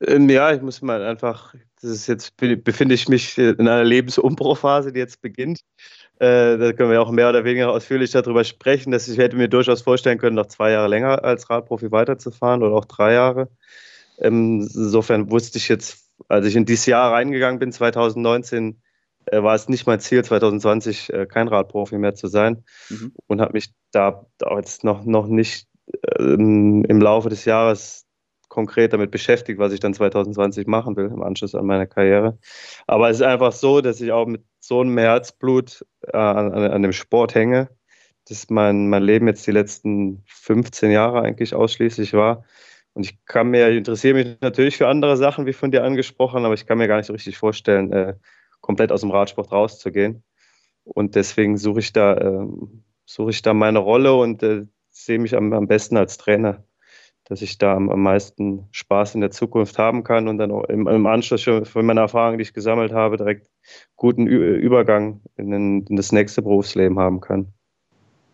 C: Ähm, ja, ich muss mal einfach, das ist jetzt, befinde ich mich in einer Lebensumbruchphase, die jetzt beginnt. Äh, da können wir auch mehr oder weniger ausführlich darüber sprechen, dass ich hätte mir durchaus vorstellen können, noch zwei Jahre länger als Radprofi weiterzufahren oder auch drei Jahre. Ähm, insofern wusste ich jetzt, als ich in dieses Jahr reingegangen bin, 2019, äh, war es nicht mein Ziel, 2020 äh, kein Radprofi mehr zu sein mhm. und habe mich da, jetzt noch, noch nicht ähm, im Laufe des Jahres konkret damit beschäftigt, was ich dann 2020 machen will im Anschluss an meine Karriere. Aber es ist einfach so, dass ich auch mit so einem Herzblut äh, an, an, dem Sport hänge, dass mein, mein Leben jetzt die letzten 15 Jahre eigentlich ausschließlich war. Und ich kann mir, ich interessiere mich natürlich für andere Sachen, wie von dir angesprochen, aber ich kann mir gar nicht so richtig vorstellen, äh, komplett aus dem Radsport rauszugehen. Und deswegen suche ich da, äh, suche ich da meine Rolle und äh, sehe mich am, am besten als Trainer dass ich da am, am meisten Spaß in der Zukunft haben kann und dann auch im, im Anschluss schon von meiner Erfahrung, die ich gesammelt habe, direkt guten Ü Übergang in, den, in, das nächste Berufsleben haben kann.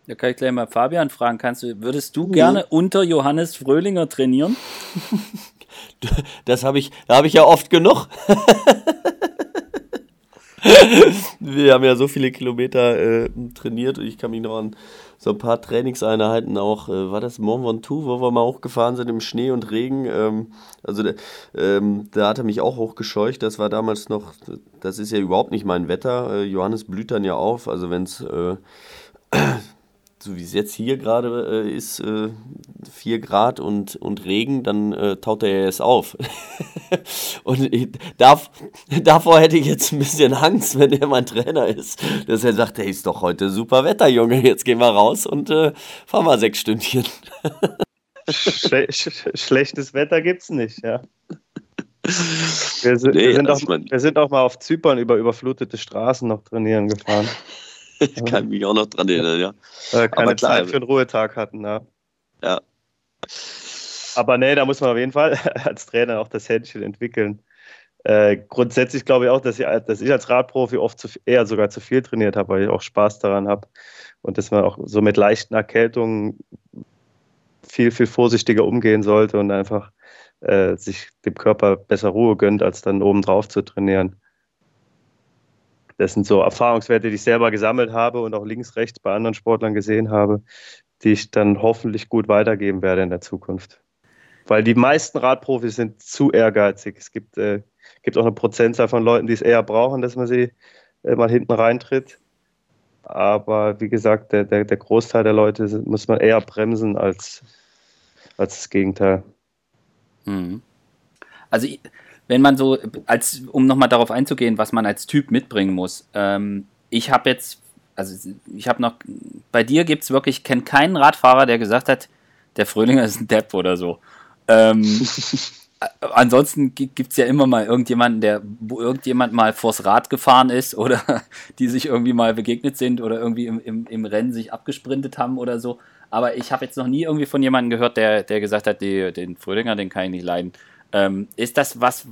A: Da kann ich gleich mal Fabian fragen. Kannst du, würdest du gerne unter Johannes Fröhlinger trainieren?
B: Das habe ich, da habe ich ja oft genug. Wir haben ja so viele Kilometer äh, trainiert und ich kann mich noch an so ein paar Trainingseinheiten auch, äh, war das Mont Ventoux, wo wir mal hochgefahren sind im Schnee und Regen. Ähm, also ähm, da hat er mich auch hochgescheucht. Das war damals noch, das ist ja überhaupt nicht mein Wetter. Äh, Johannes blüht dann ja auf. Also wenn es äh, so wie es jetzt hier gerade äh, ist, äh, 4 Grad und, und Regen, dann äh, taut er ja erst auf. und ich, darf, davor hätte ich jetzt ein bisschen Angst, wenn er mein Trainer ist, dass er sagt, hey, ist doch heute super Wetter, Junge, jetzt gehen wir raus und äh, fahren mal sechs Stündchen.
C: Schle schlechtes Wetter gibt's nicht, ja. Wir sind, nee, wir, sind auch, wir sind auch mal auf Zypern über überflutete Straßen noch trainieren gefahren.
B: ich kann mich auch noch dran erinnern, ja.
C: Äh, keine klar, Zeit für einen Ruhetag hatten, ja.
B: Ja.
C: Aber nee, da muss man auf jeden Fall als Trainer auch das Händchen entwickeln. Äh, grundsätzlich glaube ich auch, dass ich, dass ich als Radprofi oft zu, eher sogar zu viel trainiert habe, weil ich auch Spaß daran habe. Und dass man auch so mit leichten Erkältungen viel, viel vorsichtiger umgehen sollte und einfach äh, sich dem Körper besser Ruhe gönnt, als dann obendrauf zu trainieren. Das sind so Erfahrungswerte, die ich selber gesammelt habe und auch links, rechts bei anderen Sportlern gesehen habe, die ich dann hoffentlich gut weitergeben werde in der Zukunft. Weil die meisten Radprofis sind zu ehrgeizig. Es gibt, äh, gibt auch eine Prozentzahl von Leuten, die es eher brauchen, dass man sie äh, mal hinten reintritt. Aber wie gesagt, der, der, der Großteil der Leute muss man eher bremsen als, als das Gegenteil.
A: Mhm. Also wenn man so, als um nochmal darauf einzugehen, was man als Typ mitbringen muss. Ähm, ich habe jetzt, also ich habe noch, bei dir gibt es wirklich, ich kenne keinen Radfahrer, der gesagt hat, der Fröhlinger ist ein Depp oder so. Ähm, ansonsten gibt es ja immer mal irgendjemanden, der, wo irgendjemand mal vors Rad gefahren ist oder die sich irgendwie mal begegnet sind oder irgendwie im, im, im Rennen sich abgesprintet haben oder so. Aber ich habe jetzt noch nie irgendwie von jemandem gehört, der, der gesagt hat, die, den Fröhlinger, den kann ich nicht leiden. Ähm, ist das was,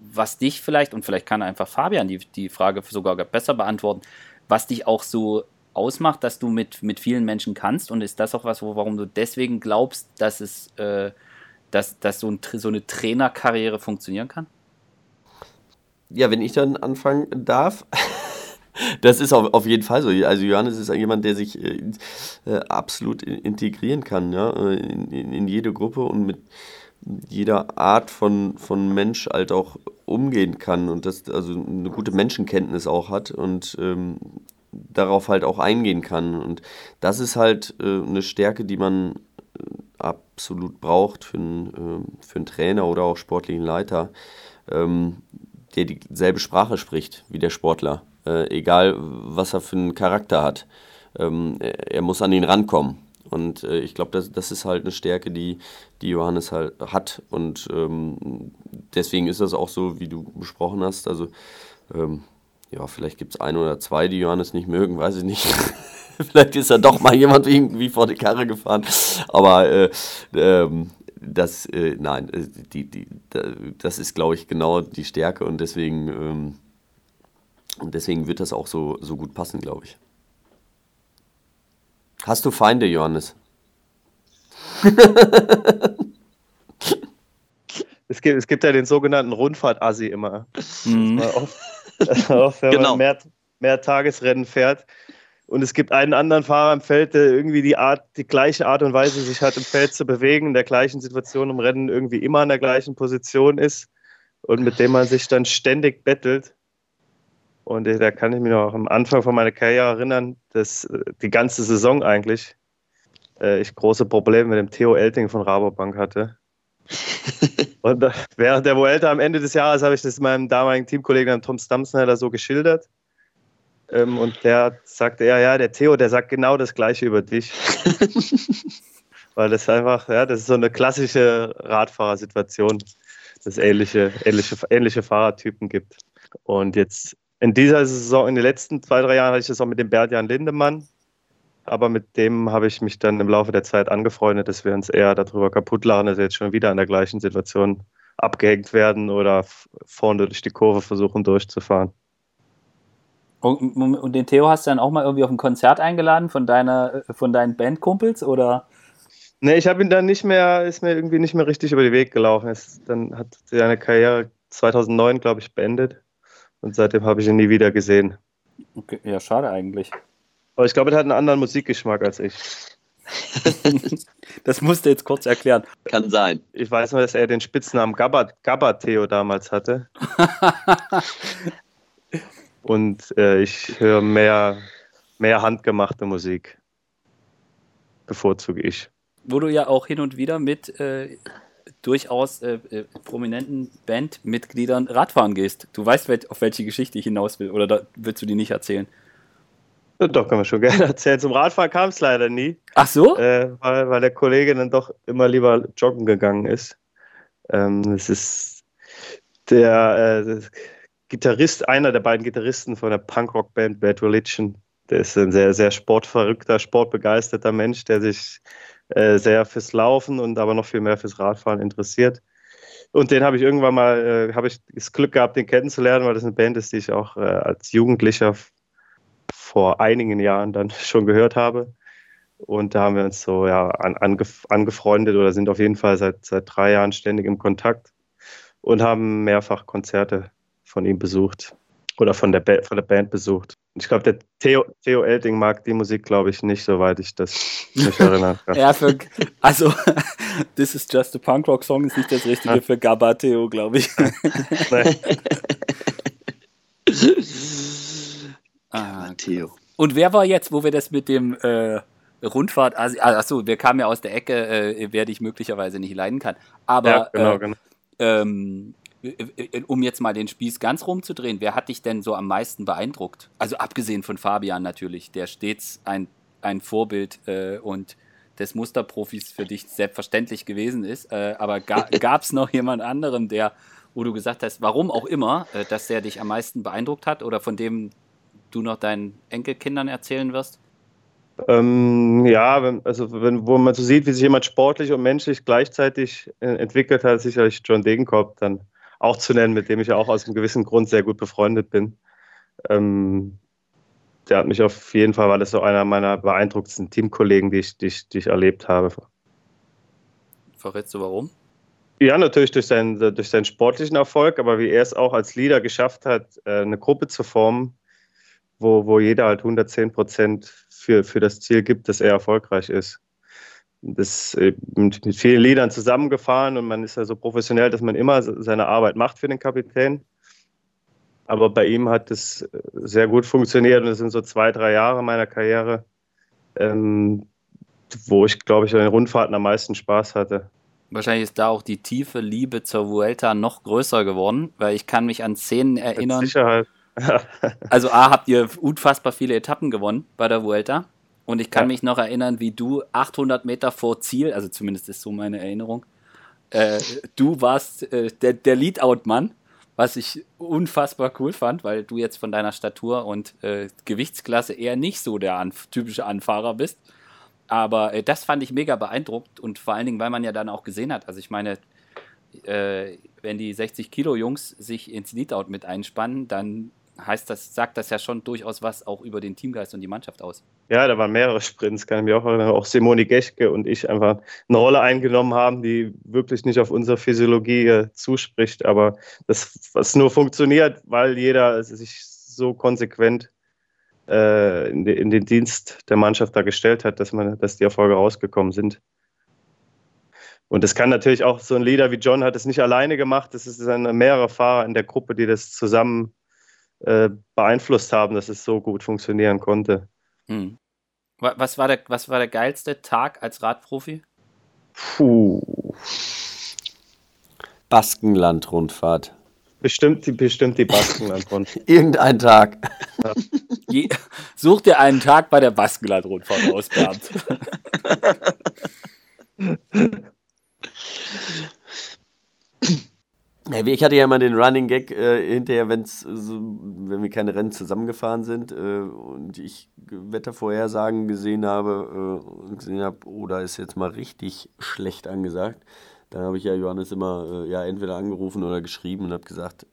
A: was dich vielleicht, und vielleicht kann einfach Fabian die, die Frage sogar besser beantworten, was dich auch so ausmacht, dass du mit, mit vielen Menschen kannst? Und ist das auch was, wo, warum du deswegen glaubst, dass es, äh, dass, dass so, ein, so eine Trainerkarriere funktionieren kann?
B: Ja, wenn ich dann anfangen darf. Das ist auf, jeden Fall so. Also Johannes ist jemand, der sich äh, äh absolut integrieren kann, ja, äh, in, in jede Gruppe und mit jeder Art von, von Mensch halt auch umgehen kann und das also eine gute Menschenkenntnis auch hat und ähm, darauf halt auch eingehen kann. Und das ist halt äh, eine Stärke, die man äh, absolut braucht für einen, äh, für einen Trainer oder auch sportlichen Leiter, ähm, der dieselbe Sprache spricht wie der Sportler, äh, egal was er für einen Charakter hat. Ähm, er, er muss an ihn rankommen. Und äh, ich glaube, das, das ist halt eine Stärke, die, die Johannes halt hat. Und ähm, deswegen ist das auch so, wie du besprochen hast. Also, ähm, ja, vielleicht gibt es ein oder zwei, die Johannes nicht mögen, weiß ich nicht. vielleicht ist da doch mal jemand irgendwie vor die Karre gefahren. Aber äh, ähm, das, äh, nein, äh, die, die, das ist, glaube ich, genau die Stärke und deswegen, ähm, deswegen wird das auch so, so gut passen, glaube ich. Hast du Feinde, Johannes?
C: es, gibt, es gibt ja den sogenannten Rundfahrt-Assi immer. Mhm. Oft, oft, wenn genau. man mehr, mehr Tagesrennen fährt. Und es gibt einen anderen Fahrer im Feld, der irgendwie die Art, die gleiche Art und Weise sich hat im Feld zu bewegen, in der gleichen Situation im Rennen irgendwie immer in der gleichen Position ist und mit dem man sich dann ständig bettelt. Und da kann ich mich noch am Anfang von meiner Karriere erinnern, dass äh, die ganze Saison eigentlich äh, ich große Probleme mit dem Theo Elting von Rabobank hatte. und äh, während der Vuelta am Ende des Jahres habe ich das meinem damaligen Teamkollegen Tom Stamsnyder so geschildert. Ähm, und der sagte, ja, ja, der Theo, der sagt genau das Gleiche über dich. Weil das einfach, ja, das ist so eine klassische Radfahrersituation, dass es ähnliche, ähnliche, ähnliche Fahrertypen gibt. Und jetzt in dieser Saison, in den letzten zwei, drei Jahren hatte ich das auch mit dem Bert-Jan Lindemann. Aber mit dem habe ich mich dann im Laufe der Zeit angefreundet, dass wir uns eher darüber kaputt lachen, dass wir jetzt schon wieder in der gleichen Situation abgehängt werden oder vorne durch die Kurve versuchen durchzufahren.
A: Und, und, den Theo hast du dann auch mal irgendwie auf ein Konzert eingeladen von deiner, von deinen Bandkumpels oder?
C: Nee, ich habe ihn dann nicht mehr, ist mir irgendwie nicht mehr richtig über den Weg gelaufen. Es, dann hat seine Karriere 2009, glaube ich, beendet. Und seitdem habe ich ihn nie wieder gesehen.
A: Okay, ja, schade eigentlich.
C: Aber ich glaube, er hat einen anderen Musikgeschmack als ich.
A: das musst du jetzt kurz erklären.
B: Kann sein.
C: Ich weiß nur, dass er den Spitznamen Gabba, Theo damals hatte. Und äh, ich höre mehr, mehr handgemachte Musik. Bevorzuge ich.
A: Wo du ja auch hin und wieder mit äh, durchaus äh, äh, prominenten Bandmitgliedern Radfahren gehst. Du weißt, auf welche Geschichte ich hinaus will, oder da willst du die nicht erzählen?
C: Ja, doch, kann man schon gerne erzählen. Zum Radfahren kam es leider nie.
A: Ach so?
C: Äh, weil, weil der Kollege dann doch immer lieber joggen gegangen ist. Ähm, es ist der äh, Gitarrist, einer der beiden Gitarristen von der Punkrock-Band Bad Religion. Der ist ein sehr, sehr sportverrückter, sportbegeisterter Mensch, der sich äh, sehr fürs Laufen und aber noch viel mehr fürs Radfahren interessiert. Und den habe ich irgendwann mal, äh, habe ich das Glück gehabt, den kennenzulernen, weil das eine Band ist, die ich auch äh, als Jugendlicher vor einigen Jahren dann schon gehört habe. Und da haben wir uns so ja, an, angef angefreundet oder sind auf jeden Fall seit, seit drei Jahren ständig im Kontakt und haben mehrfach Konzerte von ihm besucht oder von der, ba von der Band besucht. Ich glaube, der Theo, Theo Elting mag die Musik, glaube ich, nicht, soweit ich das mich erinnern kann.
A: ja, für, also, This is just a Punkrock-Song ist nicht das Richtige ja. für Gabba Theo, glaube ich. Ah, Theo. Und wer war jetzt, wo wir das mit dem äh, Rundfahrt, also, achso, wir kamen ja aus der Ecke, äh, wer dich möglicherweise nicht leiden kann. Aber ja, genau, äh, genau. Ähm, um jetzt mal den Spieß ganz rumzudrehen, wer hat dich denn so am meisten beeindruckt? Also abgesehen von Fabian natürlich, der stets ein, ein Vorbild äh, und des Musterprofis für dich selbstverständlich gewesen ist. Äh, aber ga, gab es noch jemand anderen, der, wo du gesagt hast, warum auch immer, äh, dass der dich am meisten beeindruckt hat oder von dem du noch deinen Enkelkindern erzählen wirst?
C: Ähm, ja, wenn, also wenn, wo man so sieht, wie sich jemand sportlich und menschlich gleichzeitig äh, entwickelt hat, sicherlich John Degenkolb dann auch zu nennen, mit dem ich ja auch aus einem gewissen Grund sehr gut befreundet bin. Ähm, der hat mich auf jeden Fall, war das so einer meiner beeindruckendsten Teamkollegen, die ich, die ich, die ich erlebt habe.
A: Verrätst du warum?
C: Ja, natürlich durch seinen, durch seinen sportlichen Erfolg, aber wie er es auch als Leader geschafft hat, äh, eine Gruppe zu formen, wo, wo jeder halt 110 Prozent für, für das Ziel gibt, dass er erfolgreich ist das äh, mit, mit vielen Liedern zusammengefahren und man ist ja so professionell, dass man immer seine Arbeit macht für den Kapitän. Aber bei ihm hat es äh, sehr gut funktioniert und es sind so zwei, drei Jahre meiner Karriere, ähm, wo ich, glaube ich, an den Rundfahrten am meisten Spaß hatte.
A: Wahrscheinlich ist da auch die tiefe Liebe zur Vuelta noch größer geworden, weil ich kann mich an Szenen erinnern. Mit Sicherheit. also A, habt ihr unfassbar viele Etappen gewonnen bei der Vuelta. Und ich kann ja. mich noch erinnern, wie du 800 Meter vor Ziel, also zumindest ist so meine Erinnerung, äh, du warst äh, der, der Leadout-Mann, was ich unfassbar cool fand, weil du jetzt von deiner Statur und äh, Gewichtsklasse eher nicht so der Anf typische Anfahrer bist. Aber äh, das fand ich mega beeindruckt und vor allen Dingen, weil man ja dann auch gesehen hat, also ich meine, äh, wenn die 60 Kilo Jungs sich ins Leadout mit einspannen, dann heißt das, sagt das ja schon durchaus was auch über den Teamgeist und die Mannschaft aus.
C: Ja, da waren mehrere Sprints, kann ich mir auch erinnern. Auch Simone Gechke und ich einfach eine Rolle eingenommen haben, die wirklich nicht auf unsere Physiologie äh, zuspricht, aber das, was nur funktioniert, weil jeder sich so konsequent äh, in, in, den Dienst der Mannschaft da gestellt hat, dass, man, dass die Erfolge rausgekommen sind. Und das kann natürlich auch so ein Leader wie John hat es nicht alleine gemacht. Es sind mehrere Fahrer in der Gruppe, die das zusammen äh, beeinflusst haben, dass es so gut funktionieren konnte. Hm.
A: Was, war der, was war der geilste Tag als Radprofi?
B: Puh. Baskenland-Rundfahrt.
C: Bestimmt die, bestimmt die Baskenland-Rundfahrt.
B: Irgendein Tag.
A: Je, such dir einen Tag bei der Baskenland-Rundfahrt aus, Bernd.
B: Ich hatte ja immer den Running Gag äh, hinterher, wenn's so, wenn wir keine Rennen zusammengefahren sind äh, und ich Wettervorhersagen gesehen habe äh, gesehen habe, oh, da ist jetzt mal richtig schlecht angesagt. Dann habe ich ja Johannes immer äh, ja entweder angerufen oder geschrieben und habe gesagt,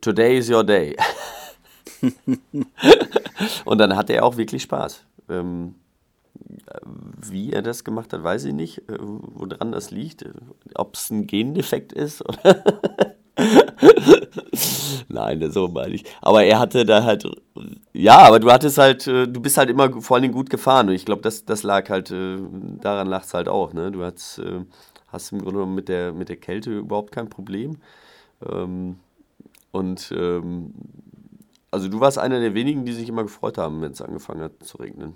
B: Today is your day. und dann hatte er auch wirklich Spaß. Ähm, wie er das gemacht hat, weiß ich nicht, äh, woran das liegt. Ob es ein Gendefekt ist oder. Nein, so meine ich. Aber er hatte da halt. Ja, aber du hattest halt, äh, du bist halt immer vor allem gut gefahren. Und ich glaube, das, das lag halt, äh, daran lag es halt auch. Ne? Du hast, hast im Grunde mit der, mit der Kälte überhaupt kein Problem. Ähm, und ähm, also du warst einer der wenigen, die sich immer gefreut haben, wenn es angefangen hat zu regnen.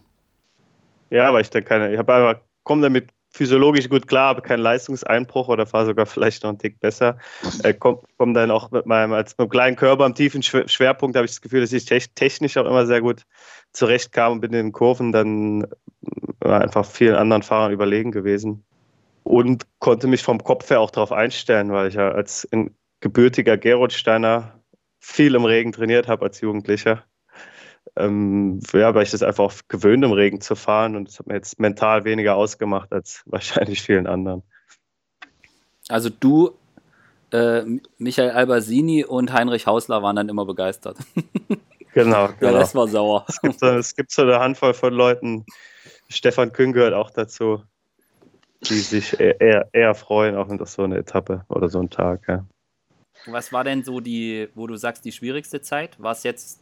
C: Ja, aber ich denke keine, ich habe einfach, komme damit physiologisch gut klar, habe keinen Leistungseinbruch oder fahre sogar vielleicht noch einen Tick besser. Äh, komme komm dann auch mit meinem, als mit einem kleinen Körper am tiefen Schwerpunkt, habe ich das Gefühl, dass ich technisch auch immer sehr gut zurechtkam und bin in den Kurven dann äh, einfach vielen anderen Fahrern überlegen gewesen. Und konnte mich vom Kopf her auch darauf einstellen, weil ich ja als gebürtiger Gerolsteiner viel im Regen trainiert habe als Jugendlicher ähm, ja, weil ich das einfach gewöhnt, im Regen zu fahren und das hat mir jetzt mental weniger ausgemacht als wahrscheinlich vielen anderen.
A: Also du, äh, Michael Albersini und Heinrich Hausler waren dann immer begeistert.
C: Genau, genau.
A: Ja, das war sauer.
C: Es gibt, so, es gibt so eine Handvoll von Leuten, Stefan Kühn gehört auch dazu, die sich eher, eher freuen auf so eine Etappe oder so einen Tag. Ja.
A: Was war denn so die, wo du sagst, die schwierigste Zeit? War es jetzt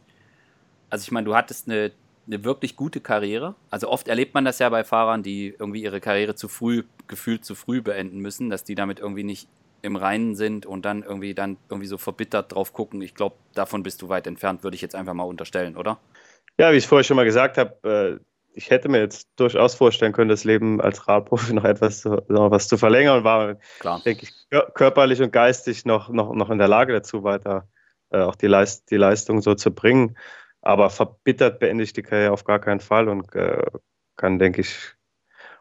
A: also ich meine, du hattest eine, eine wirklich gute Karriere. Also oft erlebt man das ja bei Fahrern, die irgendwie ihre Karriere zu früh, gefühlt zu früh beenden müssen, dass die damit irgendwie nicht im Reinen sind und dann irgendwie dann irgendwie so verbittert drauf gucken. Ich glaube, davon bist du weit entfernt, würde ich jetzt einfach mal unterstellen, oder?
C: Ja, wie ich vorher schon mal gesagt habe, äh, ich hätte mir jetzt durchaus vorstellen können, das Leben als Radprofi noch etwas zu, noch was zu verlängern und war, Klar. denke ich, körperlich und geistig noch, noch, noch in der Lage dazu, weiter äh, auch die, Leist, die Leistung so zu bringen. Aber verbittert beende ich die Karriere auf gar keinen Fall und äh, kann, denke ich,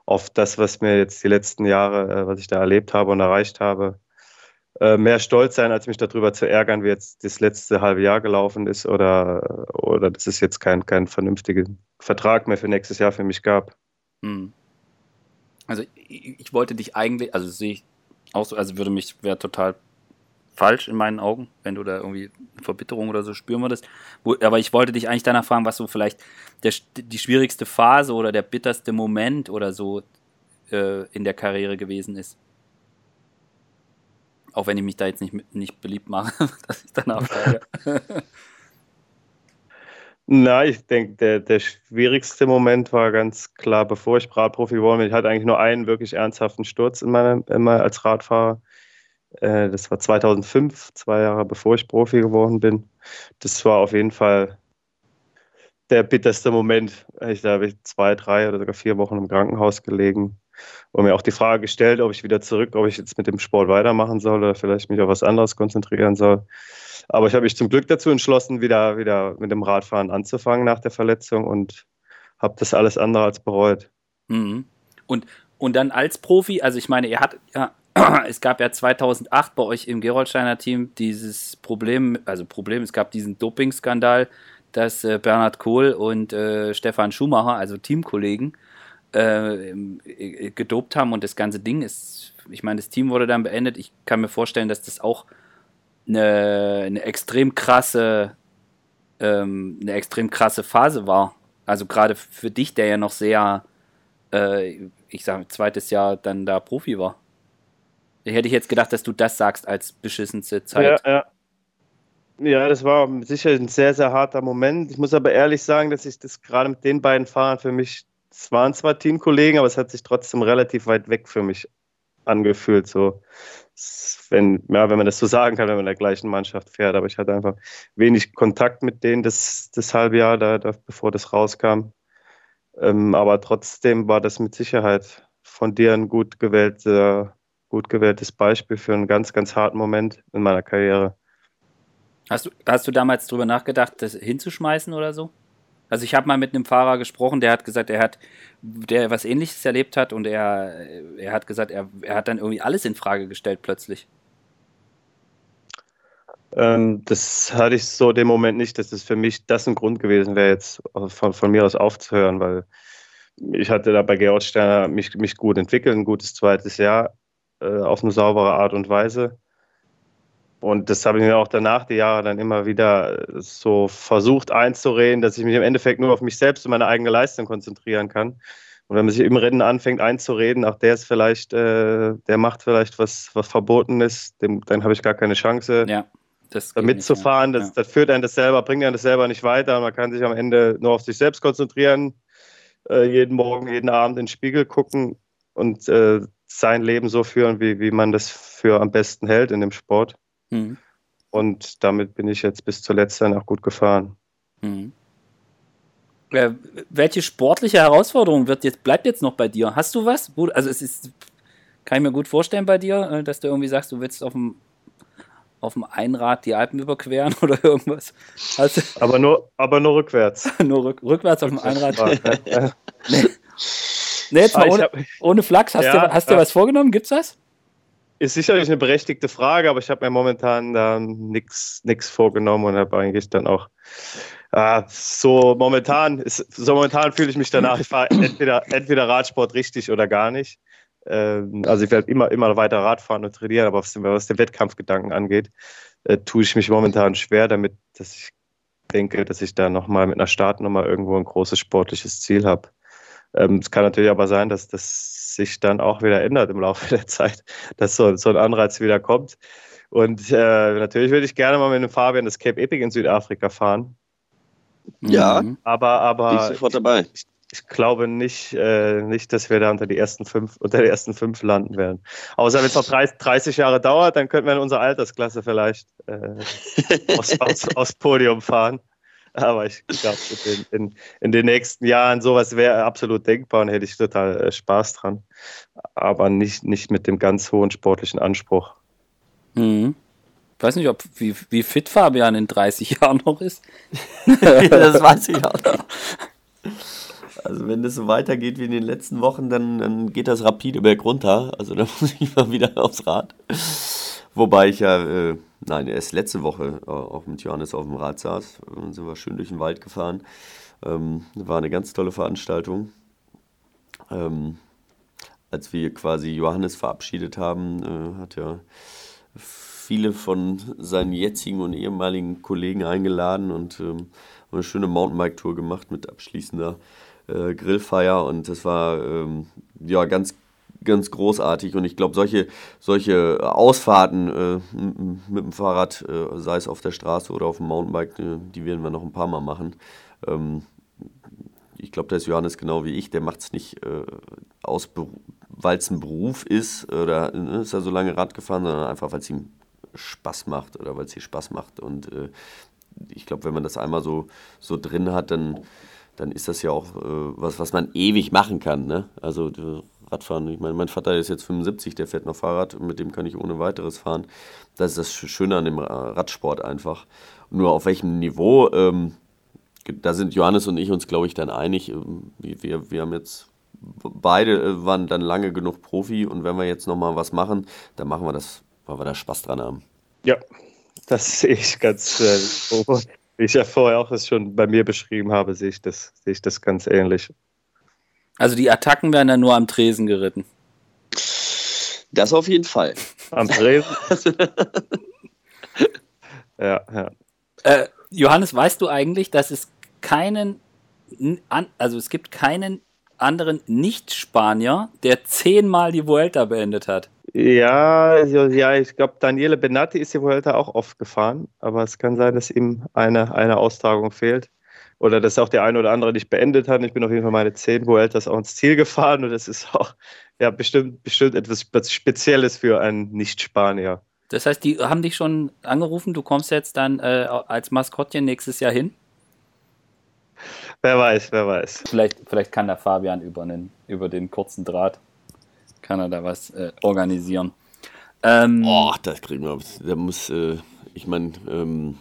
C: auf das, was mir jetzt die letzten Jahre, äh, was ich da erlebt habe und erreicht habe, äh, mehr stolz sein, als mich darüber zu ärgern, wie jetzt das letzte halbe Jahr gelaufen ist oder, oder dass es jetzt keinen kein vernünftigen Vertrag mehr für nächstes Jahr für mich gab. Hm.
A: Also ich, ich wollte dich eigentlich, also sehe ich auch so, also würde mich, wäre total falsch in meinen Augen, wenn du da irgendwie Verbitterung oder so spüren würdest. Aber ich wollte dich eigentlich danach fragen, was so vielleicht der, die schwierigste Phase oder der bitterste Moment oder so äh, in der Karriere gewesen ist. Auch wenn ich mich da jetzt nicht, nicht beliebt mache, dass ich danach frage.
C: Na, ich denke, der, der schwierigste Moment war ganz klar, bevor ich Radprofi geworden bin. Ich hatte eigentlich nur einen wirklich ernsthaften Sturz in meiner, immer als Radfahrer. Äh, das war 2005, zwei Jahre bevor ich Profi geworden bin. Das war auf jeden Fall der bitterste Moment. Ich, da habe ich zwei, drei oder sogar vier Wochen im Krankenhaus gelegen und mir auch die Frage gestellt, ob ich wieder zurück, ob ich jetzt mit dem Sport weitermachen soll oder vielleicht mich auf was anderes konzentrieren soll. Aber ich habe mich zum Glück dazu entschlossen, wieder, wieder mit dem Radfahren anzufangen nach der Verletzung und habe das alles andere als bereut.
A: Mhm. Und, und dann als Profi, also ich meine, ihr habt ja es gab ja 2008 bei euch im Geroldsteiner Team dieses Problem, also Problem, es gab diesen Dopingskandal, dass äh, Bernhard Kohl und äh, Stefan Schumacher, also Teamkollegen, äh, äh, gedopt haben und das ganze Ding ist, ich meine, das Team wurde dann beendet. Ich kann mir vorstellen, dass das auch eine, eine extrem krasse, ähm, eine extrem krasse Phase war. Also gerade für dich, der ja noch sehr, äh, ich sage, zweites Jahr dann da Profi war. Hätte ich jetzt gedacht, dass du das sagst als beschissenste Zeit.
C: Ja, ja. Ja, das war sicher ein sehr, sehr harter Moment. Ich muss aber ehrlich sagen, dass ich das gerade mit den beiden Fahrern für mich, es waren zwar Teamkollegen, aber es hat sich trotzdem relativ weit weg für mich angefühlt. So. wenn, ja, wenn man das so sagen kann, wenn man in der gleichen Mannschaft fährt. Aber ich hatte einfach wenig Kontakt mit denen das, das halbe Jahr, da, da, bevor das rauskam. Ähm, aber trotzdem war das mit Sicherheit von dir ein gut, gewählter, gut gewähltes Beispiel für einen ganz, ganz harten Moment in meiner Karriere.
A: Hast du, hast du damals drüber nachgedacht, das hinzuschmeißen oder so? Also ich habe mal mit einem Fahrer gesprochen, der hat gesagt, er hat, der was ähnliches erlebt hat und er, er hat gesagt, er, er hat dann irgendwie alles in Frage gestellt plötzlich.
C: Ähm, das hatte ich so den Moment nicht, dass das für mich das ein Grund gewesen wäre, jetzt von, von mir aus aufzuhören, weil ich hatte da bei Georg Sterner mich, mich gut entwickelt, ein gutes zweites Jahr äh, auf eine saubere Art und Weise. Und das habe ich mir auch danach die Jahre dann immer wieder so versucht einzureden, dass ich mich im Endeffekt nur auf mich selbst und meine eigene Leistung konzentrieren kann. Und wenn man sich im Rennen anfängt einzureden, ach, der ist vielleicht, äh, der macht vielleicht was, was verboten ist, dem, dann habe ich gar keine Chance, ja, mitzufahren. Nicht, ja. das, das, führt einen das selber, bringt einen das selber nicht weiter. Man kann sich am Ende nur auf sich selbst konzentrieren, äh, jeden Morgen, jeden Abend in den Spiegel gucken und äh, sein Leben so führen, wie, wie man das für am besten hält in dem Sport. Mhm. Und damit bin ich jetzt bis zuletzt dann auch gut gefahren. Mhm.
A: Äh, welche sportliche Herausforderung wird jetzt, bleibt jetzt noch bei dir? Hast du was? Also es ist, kann ich mir gut vorstellen bei dir, äh, dass du irgendwie sagst, du willst auf dem auf dem Einrad die Alpen überqueren oder irgendwas.
C: Also, aber, nur, aber nur rückwärts.
A: nur rück, rückwärts auf dem Einrad. nee. nee. jetzt mal ah, ohne, hab, ohne Flachs. Hast, ja, du, hast ja. dir was vorgenommen? Gibt's das?
C: Ist sicherlich eine berechtigte Frage, aber ich habe mir momentan da nichts vorgenommen und habe eigentlich dann auch äh, so momentan ist, so momentan fühle ich mich danach, ich fahre entweder, entweder Radsport richtig oder gar nicht. Ähm, also ich werde immer, immer weiter Radfahren und trainieren, aber was, was den Wettkampfgedanken angeht, äh, tue ich mich momentan schwer damit, dass ich denke, dass ich da nochmal mit einer Startnummer irgendwo ein großes sportliches Ziel habe. Ähm, es kann natürlich aber sein, dass das sich dann auch wieder ändert im Laufe der Zeit, dass so, so ein Anreiz wieder kommt. Und äh, natürlich würde ich gerne mal mit dem Fabian das Cape Epic in Südafrika fahren.
B: Ja,
C: aber, aber
B: bin ich sofort dabei.
C: Ich, ich glaube nicht, äh, nicht, dass wir da unter die ersten fünf, unter die ersten fünf landen werden. Außer wenn es noch 30, 30, Jahre dauert, dann könnten wir in unserer Altersklasse vielleicht äh, aus, aus, aus Podium fahren. Aber ich glaube, in, in, in, den nächsten Jahren sowas wäre absolut denkbar und hätte ich total äh, Spaß dran. Aber nicht, nicht mit dem ganz hohen sportlichen Anspruch.
A: Mhm. Ich weiß nicht, ob wie, wie fit Fabian in 30 Jahren noch ist.
B: das weiß ich auch noch. Also wenn das so weitergeht wie in den letzten Wochen, dann, dann geht das rapide bergunter. Also da muss ich mal wieder aufs Rad. Wobei ich ja äh, nein, erst letzte Woche äh, auch mit Johannes auf dem Rad saß. Dann sind wir schön durch den Wald gefahren. Ähm, war eine ganz tolle Veranstaltung. Ähm, als wir quasi Johannes verabschiedet haben, äh, hat er viele von seinen jetzigen und ehemaligen Kollegen eingeladen und ähm, eine schöne Mountainbike-Tour gemacht mit abschließender äh, Grillfeier und das war ähm, ja ganz ganz großartig. Und ich glaube, solche, solche Ausfahrten äh, mit dem Fahrrad, äh, sei es auf der Straße oder auf dem Mountainbike, äh, die werden wir noch ein paar Mal machen. Ähm, ich glaube, da ist Johannes genau wie ich, der macht es nicht äh, aus, weil es ein Beruf ist oder ne, ist er so lange Rad gefahren, sondern einfach, weil es ihm Spaß macht oder weil es ihm Spaß macht. Und äh, ich glaube, wenn man das einmal so, so drin hat, dann, dann ist das ja auch äh, was, was man ewig machen kann. Ne? Also Radfahren. Ich meine, mein Vater ist jetzt 75, der fährt noch Fahrrad, mit dem kann ich ohne weiteres fahren. Das ist das Schöne an dem Radsport einfach. Nur auf welchem Niveau, ähm, da sind Johannes und ich uns, glaube ich, dann einig. Ähm, wir, wir haben jetzt beide äh, waren dann lange genug Profi und wenn wir jetzt nochmal was machen, dann machen wir das, weil wir da Spaß dran haben.
C: Ja, das sehe ich ganz, äh, wie ich ja vorher auch das schon bei mir beschrieben habe, sehe ich das, sehe ich das ganz ähnlich.
A: Also die Attacken werden dann nur am Tresen geritten.
B: Das auf jeden Fall.
C: Am Tresen? ja, ja.
A: Äh, Johannes, weißt du eigentlich, dass es keinen, also es gibt keinen anderen Nicht-Spanier, der zehnmal die Vuelta beendet hat?
C: Ja, ja ich glaube, Daniele Benatti ist die Vuelta auch oft gefahren, aber es kann sein, dass ihm eine, eine Austragung fehlt oder dass auch der eine oder andere nicht beendet hat. Ich bin auf jeden Fall meine zehn Vueltas auch ins Ziel gefahren und das ist auch ja, bestimmt, bestimmt etwas Spezielles für einen Nicht-Spanier.
A: Das heißt, die haben dich schon angerufen, du kommst jetzt dann äh, als Maskottchen nächstes Jahr hin?
C: Wer weiß, wer weiß.
A: Vielleicht, vielleicht kann der Fabian über den, über den kurzen Draht, kann er da was äh, organisieren.
B: Ähm, oh, das kriegen wir. Da muss, äh, ich meine, ähm,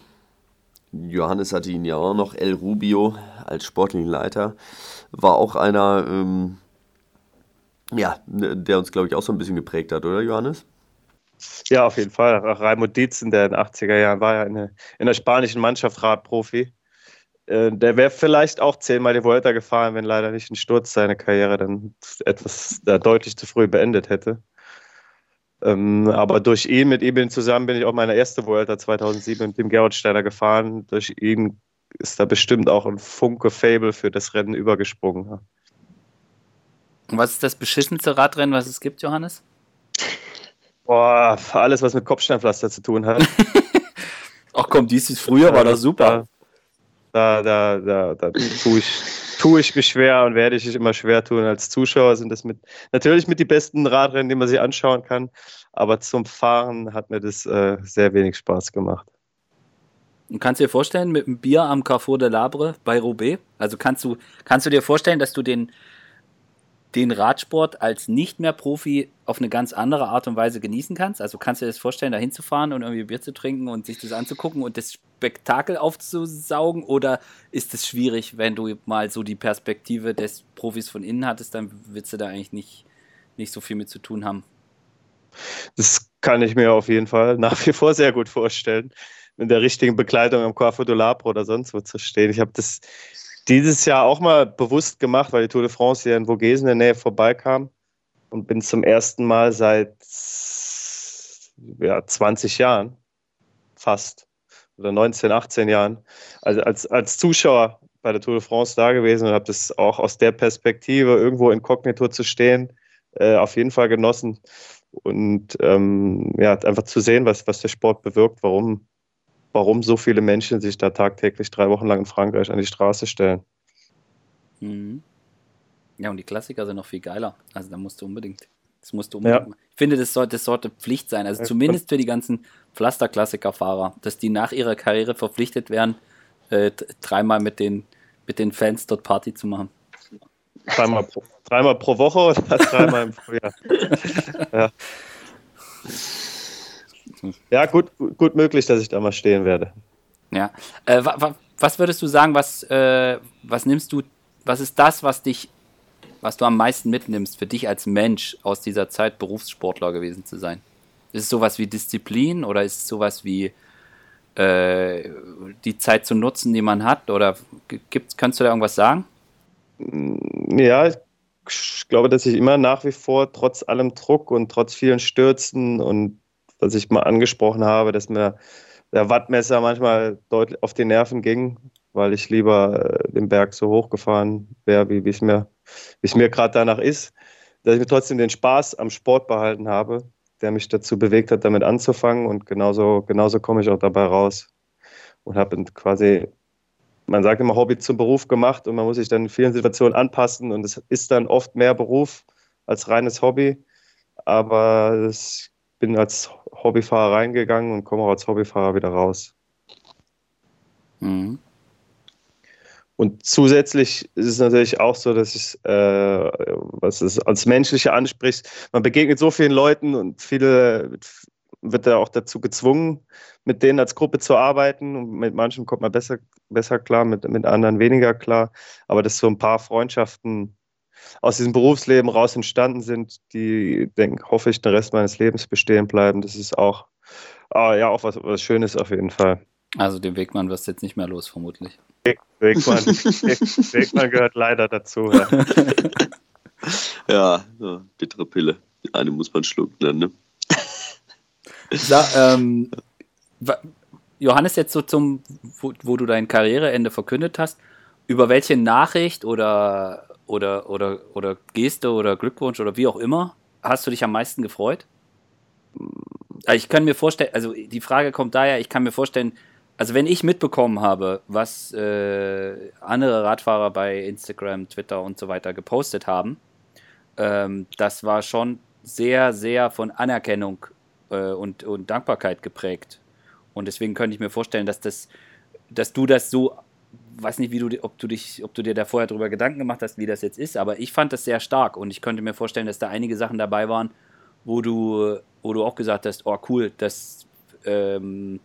B: Johannes hatte ihn ja auch noch, El Rubio als sportlichen Leiter, war auch einer, ähm, ja, der uns, glaube ich, auch so ein bisschen geprägt hat, oder Johannes?
C: Ja, auf jeden Fall. Raimund Dietzen, der in den 80er Jahren war ja in, der, in der spanischen Mannschaft Radprofi. Äh, der wäre vielleicht auch zehnmal die Vuelta gefahren, wenn leider nicht ein Sturz seine Karriere dann etwas äh, deutlich zu früh beendet hätte. Ähm, aber durch ihn, mit ihm zusammen, bin ich auch meine erste Vuelta 2007 mit dem Gerhard Steiner gefahren. Durch ihn ist da bestimmt auch ein Funke Fable für das Rennen übergesprungen.
A: Und was ist das beschissenste Radrennen, was es gibt, Johannes?
C: Boah, alles, was mit Kopfsteinpflaster zu tun hat.
A: Ach komm, dies ist früher, war das super.
C: Da, da, da, da tue ich, tue ich mich schwer und werde ich mich immer schwer tun. Als Zuschauer sind das mit, natürlich mit die besten Radrennen, die man sich anschauen kann. Aber zum Fahren hat mir das äh, sehr wenig Spaß gemacht.
A: Und kannst du dir vorstellen, mit einem Bier am Carrefour de Labre bei Roubaix? Also kannst du, kannst du dir vorstellen, dass du den, den Radsport als nicht mehr Profi auf eine ganz andere Art und Weise genießen kannst? Also kannst du dir das vorstellen, da hinzufahren und irgendwie Bier zu trinken und sich das anzugucken und das Spektakel aufzusaugen? Oder ist es schwierig, wenn du mal so die Perspektive des Profis von innen hattest, dann willst du da eigentlich nicht, nicht so viel mit zu tun haben?
C: Das kann ich mir auf jeden Fall nach wie vor sehr gut vorstellen, mit der richtigen Bekleidung am Corpo do Labro oder sonst wo zu stehen. Ich habe das dieses Jahr auch mal bewusst gemacht, weil die Tour de France hier in Vogesen in der Nähe vorbeikam und bin zum ersten Mal seit ja, 20 Jahren fast oder 19, 18 Jahren also als, als Zuschauer bei der Tour de France da gewesen und habe das auch aus der Perspektive irgendwo inkognito zu stehen äh, auf jeden Fall genossen und ähm, ja einfach zu sehen, was, was der Sport bewirkt, warum warum so viele Menschen sich da tagtäglich drei Wochen lang in Frankreich an die Straße stellen.
A: Mhm. Ja, und die Klassiker sind noch viel geiler. Also da musst du unbedingt. Das musst du unbedingt. Ja. Ich finde, das sollte, das sollte Pflicht sein. Also zumindest für die ganzen Pflaster-Klassiker-Fahrer, dass die nach ihrer Karriere verpflichtet werden, äh, dreimal mit den, mit den Fans dort Party zu machen.
C: Dreimal pro, dreimal pro Woche oder dreimal im Frühjahr? ja. Ja, gut, gut möglich, dass ich da mal stehen werde.
A: Ja. Äh, wa, wa, was würdest du sagen, was, äh, was nimmst du, was ist das, was dich, was du am meisten mitnimmst für dich als Mensch aus dieser Zeit Berufssportler gewesen zu sein? Ist es sowas wie Disziplin oder ist es sowas wie äh, die Zeit zu nutzen, die man hat? Oder gibt's, kannst du da irgendwas sagen?
C: Ja, ich glaube, dass ich immer nach wie vor trotz allem Druck und trotz vielen Stürzen und was ich mal angesprochen habe, dass mir der Wattmesser manchmal deutlich auf die Nerven ging, weil ich lieber äh, den Berg so hochgefahren wäre, wie es mir, mir gerade danach ist, dass ich mir trotzdem den Spaß am Sport behalten habe, der mich dazu bewegt hat, damit anzufangen und genauso, genauso komme ich auch dabei raus und habe quasi, man sagt immer Hobby zum Beruf gemacht und man muss sich dann in vielen Situationen anpassen und es ist dann oft mehr Beruf als reines Hobby, aber ich bin als Hobbyfahrer reingegangen und komme auch als Hobbyfahrer wieder raus. Mhm. Und zusätzlich ist es natürlich auch so, dass ich, äh, was es als Menschliche anspricht, man begegnet so vielen Leuten und viele wird da auch dazu gezwungen, mit denen als Gruppe zu arbeiten. Und mit manchen kommt man besser, besser klar, mit, mit anderen weniger klar. Aber dass so ein paar Freundschaften aus diesem Berufsleben raus entstanden sind, die, denk, hoffe ich, den Rest meines Lebens bestehen bleiben. Das ist auch, ah, ja, auch was, was Schönes auf jeden Fall.
A: Also den Wegmann wirst du jetzt nicht mehr los, vermutlich.
C: Weg, Wegmann, Wegmann gehört leider dazu. Ja,
B: ja so, bittere Pille. Die eine muss man schlucken dann, ne?
A: Sa ähm, Johannes, jetzt so zum, wo, wo, du dein Karriereende verkündet hast, über welche Nachricht oder oder, oder, oder Geste oder Glückwunsch oder wie auch immer, hast du dich am meisten gefreut? Also ich kann mir vorstellen, also die Frage kommt daher, ich kann mir vorstellen, also wenn ich mitbekommen habe, was äh, andere Radfahrer bei Instagram, Twitter und so weiter gepostet haben, ähm, das war schon sehr, sehr von Anerkennung äh, und, und Dankbarkeit geprägt. Und deswegen könnte ich mir vorstellen, dass das, dass du das so, weiß nicht, wie du, ob du dich, ob du dir da vorher darüber Gedanken gemacht hast, wie das jetzt ist, aber ich fand das sehr stark und ich könnte mir vorstellen, dass da einige Sachen dabei waren, wo du, wo du auch gesagt hast, oh cool, dass, ähm,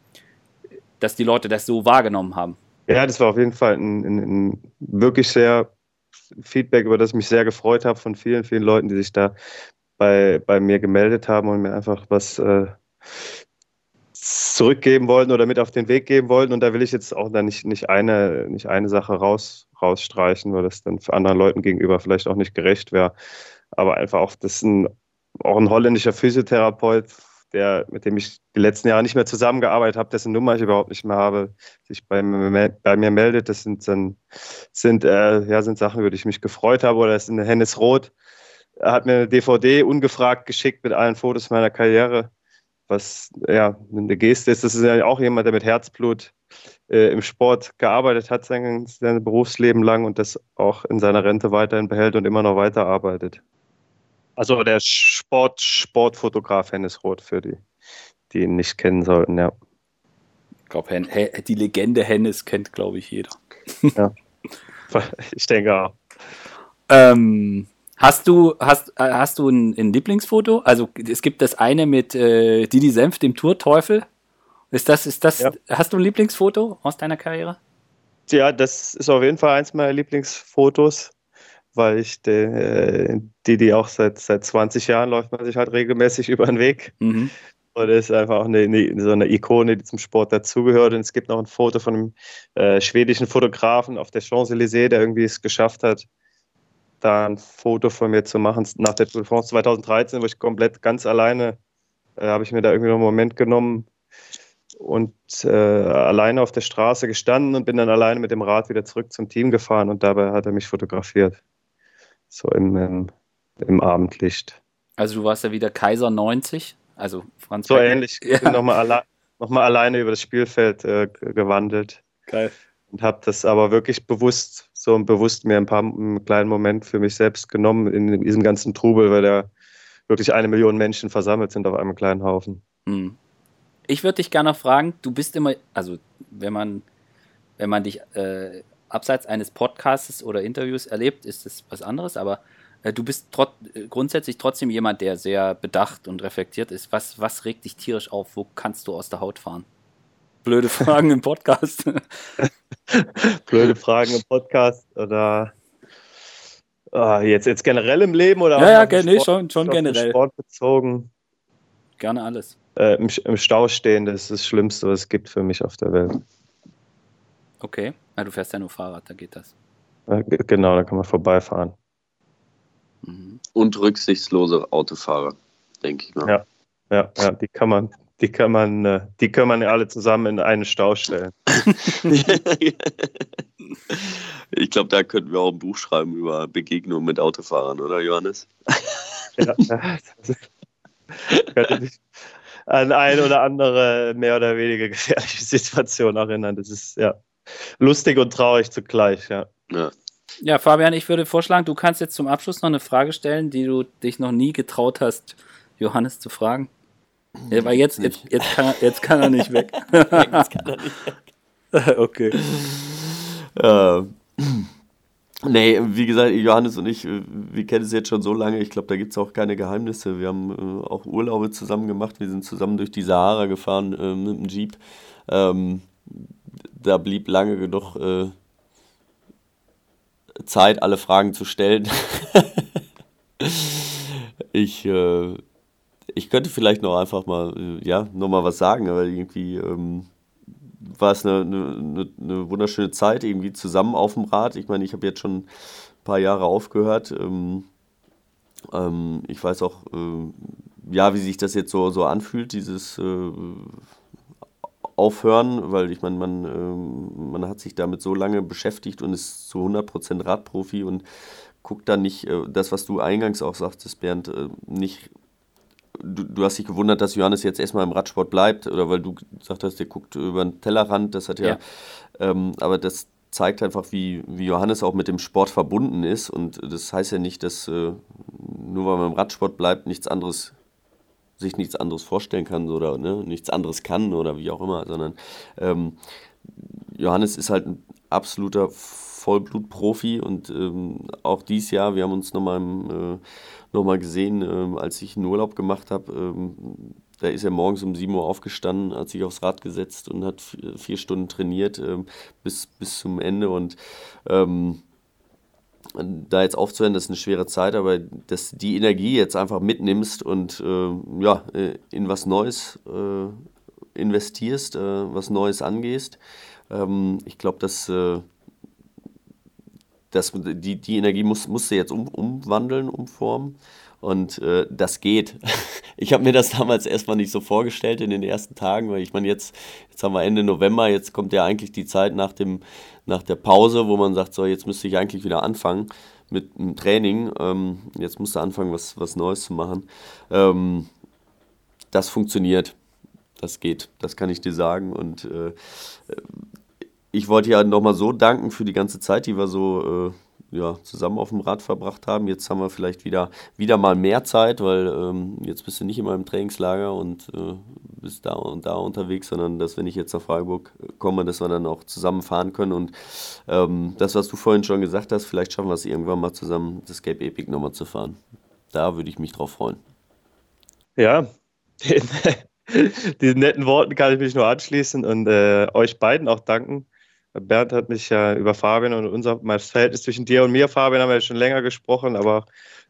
A: dass die Leute das so wahrgenommen haben.
C: Ja, das war auf jeden Fall ein, ein, ein wirklich sehr Feedback, über das ich mich sehr gefreut habe von vielen, vielen Leuten, die sich da bei, bei mir gemeldet haben und mir einfach was äh, zurückgeben wollten oder mit auf den Weg geben wollten. Und da will ich jetzt auch dann nicht, nicht, eine, nicht eine Sache raus, rausstreichen, weil das dann für anderen Leuten gegenüber vielleicht auch nicht gerecht wäre. Aber einfach auch, das ist ein, auch ein holländischer Physiotherapeut, der, mit dem ich die letzten Jahre nicht mehr zusammengearbeitet habe, dessen Nummer ich überhaupt nicht mehr habe, sich bei, bei mir meldet. Das sind, dann, sind, äh, ja, sind Sachen, über die ich mich gefreut habe. Oder das ist eine Hennes Roth. Er hat mir eine DVD ungefragt geschickt mit allen Fotos meiner Karriere was ja eine Geste ist. Das ist ja auch jemand, der mit Herzblut äh, im Sport gearbeitet hat, sein, sein Berufsleben lang und das auch in seiner Rente weiterhin behält und immer noch weiterarbeitet. Also der Sport, Sportfotograf Hennes Roth für die, die ihn nicht kennen sollten, ja.
A: Ich glaube, die Legende Hennes kennt, glaube ich, jeder.
C: Ja. Ich denke auch.
A: Ähm, Hast du, hast, äh, hast du ein, ein, Lieblingsfoto? Also es gibt das eine mit äh, Didi Senf, dem Tourteufel. Ist das, ist das, ja. hast du ein Lieblingsfoto aus deiner Karriere?
C: Ja, das ist auf jeden Fall eins meiner Lieblingsfotos, weil ich den, äh, Didi auch seit, seit 20 Jahren läuft man sich halt regelmäßig über den Weg. Mhm. Und es ist einfach auch eine, eine, so eine Ikone, die zum Sport dazugehört. Und es gibt noch ein Foto von einem äh, schwedischen Fotografen auf der Champs-Élysées, der irgendwie es geschafft hat, da ein Foto von mir zu machen nach der Tour de France 2013, wo ich komplett ganz alleine, äh, habe ich mir da irgendwie noch einen Moment genommen und äh, alleine auf der Straße gestanden und bin dann alleine mit dem Rad wieder zurück zum Team gefahren und dabei hat er mich fotografiert. So im, im, im Abendlicht.
A: Also du warst ja wieder Kaiser 90, also Franz
C: So Becken. ähnlich. Ich ja. bin nochmal alle, noch alleine über das Spielfeld äh, gewandelt.
A: Geil
C: und habe das aber wirklich bewusst, so bewusst mir ein paar einen kleinen Moment für mich selbst genommen in diesem ganzen Trubel, weil da wirklich eine Million Menschen versammelt sind auf einem kleinen Haufen. Hm.
A: Ich würde dich gerne fragen, du bist immer, also wenn man, wenn man dich äh, abseits eines Podcasts oder Interviews erlebt, ist das was anderes, aber äh, du bist trot äh, grundsätzlich trotzdem jemand, der sehr bedacht und reflektiert ist. Was, was regt dich tierisch auf? Wo kannst du aus der Haut fahren? blöde Fragen im Podcast.
C: blöde Fragen im Podcast oder uh, jetzt, jetzt generell im Leben oder?
A: Ja, ja, Sport, nee, schon, schon generell.
C: Sport bezogen.
A: Gerne alles.
C: Äh, im, im, Stau stehen, das ist das Schlimmste, was es gibt für mich auf der Welt.
A: Okay, du fährst ja nur Fahrrad, da geht das.
C: Genau, da kann man vorbeifahren.
B: Mhm. Und rücksichtslose Autofahrer, denke ich mal.
C: Ja, ja, ja, die kann man, die kann man, äh, die kann man ja alle zusammen in einen Stau stellen.
B: ich glaube, da könnten wir auch ein Buch schreiben über Begegnungen mit Autofahrern, oder Johannes? ja, das
C: könnte mich an eine oder andere mehr oder weniger gefährliche Situation erinnern. Das ist ja lustig und traurig zugleich, ja.
A: Ja. Ja, Fabian, ich würde vorschlagen, du kannst jetzt zum Abschluss noch eine Frage stellen, die du dich noch nie getraut hast, Johannes zu fragen. Ja, weil jetzt, jetzt, jetzt, kann, jetzt kann er nicht weg. jetzt kann er nicht weg. okay.
B: Äh, nee, wie gesagt, Johannes und ich, wir kennen es jetzt schon so lange. Ich glaube, da gibt es auch keine Geheimnisse. Wir haben äh, auch Urlaube zusammen gemacht. Wir sind zusammen durch die Sahara gefahren äh, mit dem Jeep. Ähm, da blieb lange genug äh, Zeit, alle Fragen zu stellen. ich äh, ich könnte vielleicht noch einfach mal, äh, ja, nochmal was sagen, aber irgendwie ähm, war es eine, eine, eine, wunderschöne Zeit, irgendwie zusammen auf dem Rad. Ich meine, ich habe jetzt schon ein paar Jahre aufgehört. Ähm, ähm, ich weiß auch, äh, ja, wie sich das jetzt so, so anfühlt, dieses äh, Aufhören, weil ich meine, man, äh, man hat sich damit so lange beschäftigt und ist zu 100% Radprofi und guckt dann nicht, äh, das, was du eingangs auch sagtest, Bernd, äh, nicht du, du hast dich gewundert, dass Johannes jetzt erstmal im Radsport bleibt, oder weil du gesagt hast, der guckt über den Tellerrand, das hat ja, ja. Ähm, aber das zeigt einfach, wie, wie Johannes auch mit dem Sport verbunden ist. Und das heißt ja nicht, dass, äh, nur weil man im Radsport bleibt, nichts anderes sich nichts anderes vorstellen kann oder ne, nichts anderes kann oder wie auch immer, sondern ähm, Johannes ist halt ein absoluter Vollblutprofi und ähm, auch dieses Jahr, wir haben uns nochmal äh, noch gesehen, äh, als ich einen Urlaub gemacht habe. Ähm, da ist er morgens um 7 Uhr aufgestanden, hat sich aufs Rad gesetzt und hat vier Stunden trainiert ähm, bis, bis zum Ende. Und ähm, da jetzt aufzuhören, das ist eine schwere Zeit, aber dass die Energie jetzt einfach mitnimmst und äh, ja, äh, in was Neues äh, investierst, äh, was Neues angehst. Ähm, ich glaube, dass äh, das, die, die Energie muss, musst du jetzt um, umwandeln, umformen. Und äh, das geht. Ich habe mir das damals erstmal nicht so vorgestellt in den ersten Tagen, weil ich meine, jetzt, jetzt haben wir Ende November, jetzt kommt ja eigentlich die Zeit nach, dem, nach der Pause, wo man sagt, so, jetzt müsste ich eigentlich wieder anfangen mit dem Training. Ähm, jetzt musst du anfangen, was, was Neues zu machen. Ähm, das funktioniert. Das geht. Das kann ich dir sagen. Und äh, ich wollte ja nochmal so danken für die ganze Zeit, die wir so äh, ja, zusammen auf dem Rad verbracht haben. Jetzt haben wir vielleicht wieder, wieder mal mehr Zeit, weil ähm, jetzt bist du nicht immer im Trainingslager und äh, bist da und da unterwegs, sondern dass, wenn ich jetzt nach Freiburg komme, dass wir dann auch zusammen fahren können. Und ähm, das, was du vorhin schon gesagt hast, vielleicht schaffen wir es irgendwann mal zusammen, das Cape Epic nochmal zu fahren. Da würde ich mich drauf freuen.
C: Ja, diesen netten Worten kann ich mich nur anschließen und äh, euch beiden auch danken Bernd hat mich ja über Fabian und unser mein Verhältnis zwischen dir und mir, Fabian, haben wir ja schon länger gesprochen, aber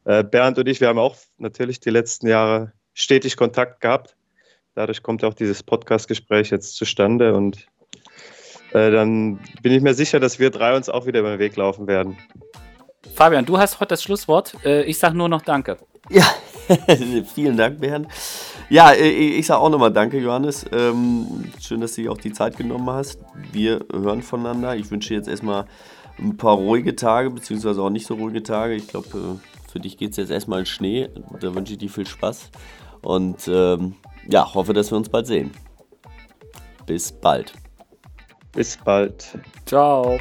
C: äh, Bernd und ich, wir haben auch natürlich die letzten Jahre stetig Kontakt gehabt. Dadurch kommt auch dieses Podcast-Gespräch jetzt zustande und äh, dann bin ich mir sicher, dass wir drei uns auch wieder über den Weg laufen werden.
A: Fabian, du hast heute das Schlusswort. Äh, ich sage nur noch Danke.
B: Ja, vielen Dank, Bernd. Ja, ich sage auch nochmal Danke, Johannes. Ähm, schön, dass du dir auch die Zeit genommen hast. Wir hören voneinander. Ich wünsche dir jetzt erstmal ein paar ruhige Tage, beziehungsweise auch nicht so ruhige Tage. Ich glaube, äh, für dich geht es jetzt erstmal in Schnee. Da wünsche ich dir viel Spaß. Und ähm, ja, hoffe, dass wir uns bald sehen. Bis bald.
C: Bis bald.
A: Ciao.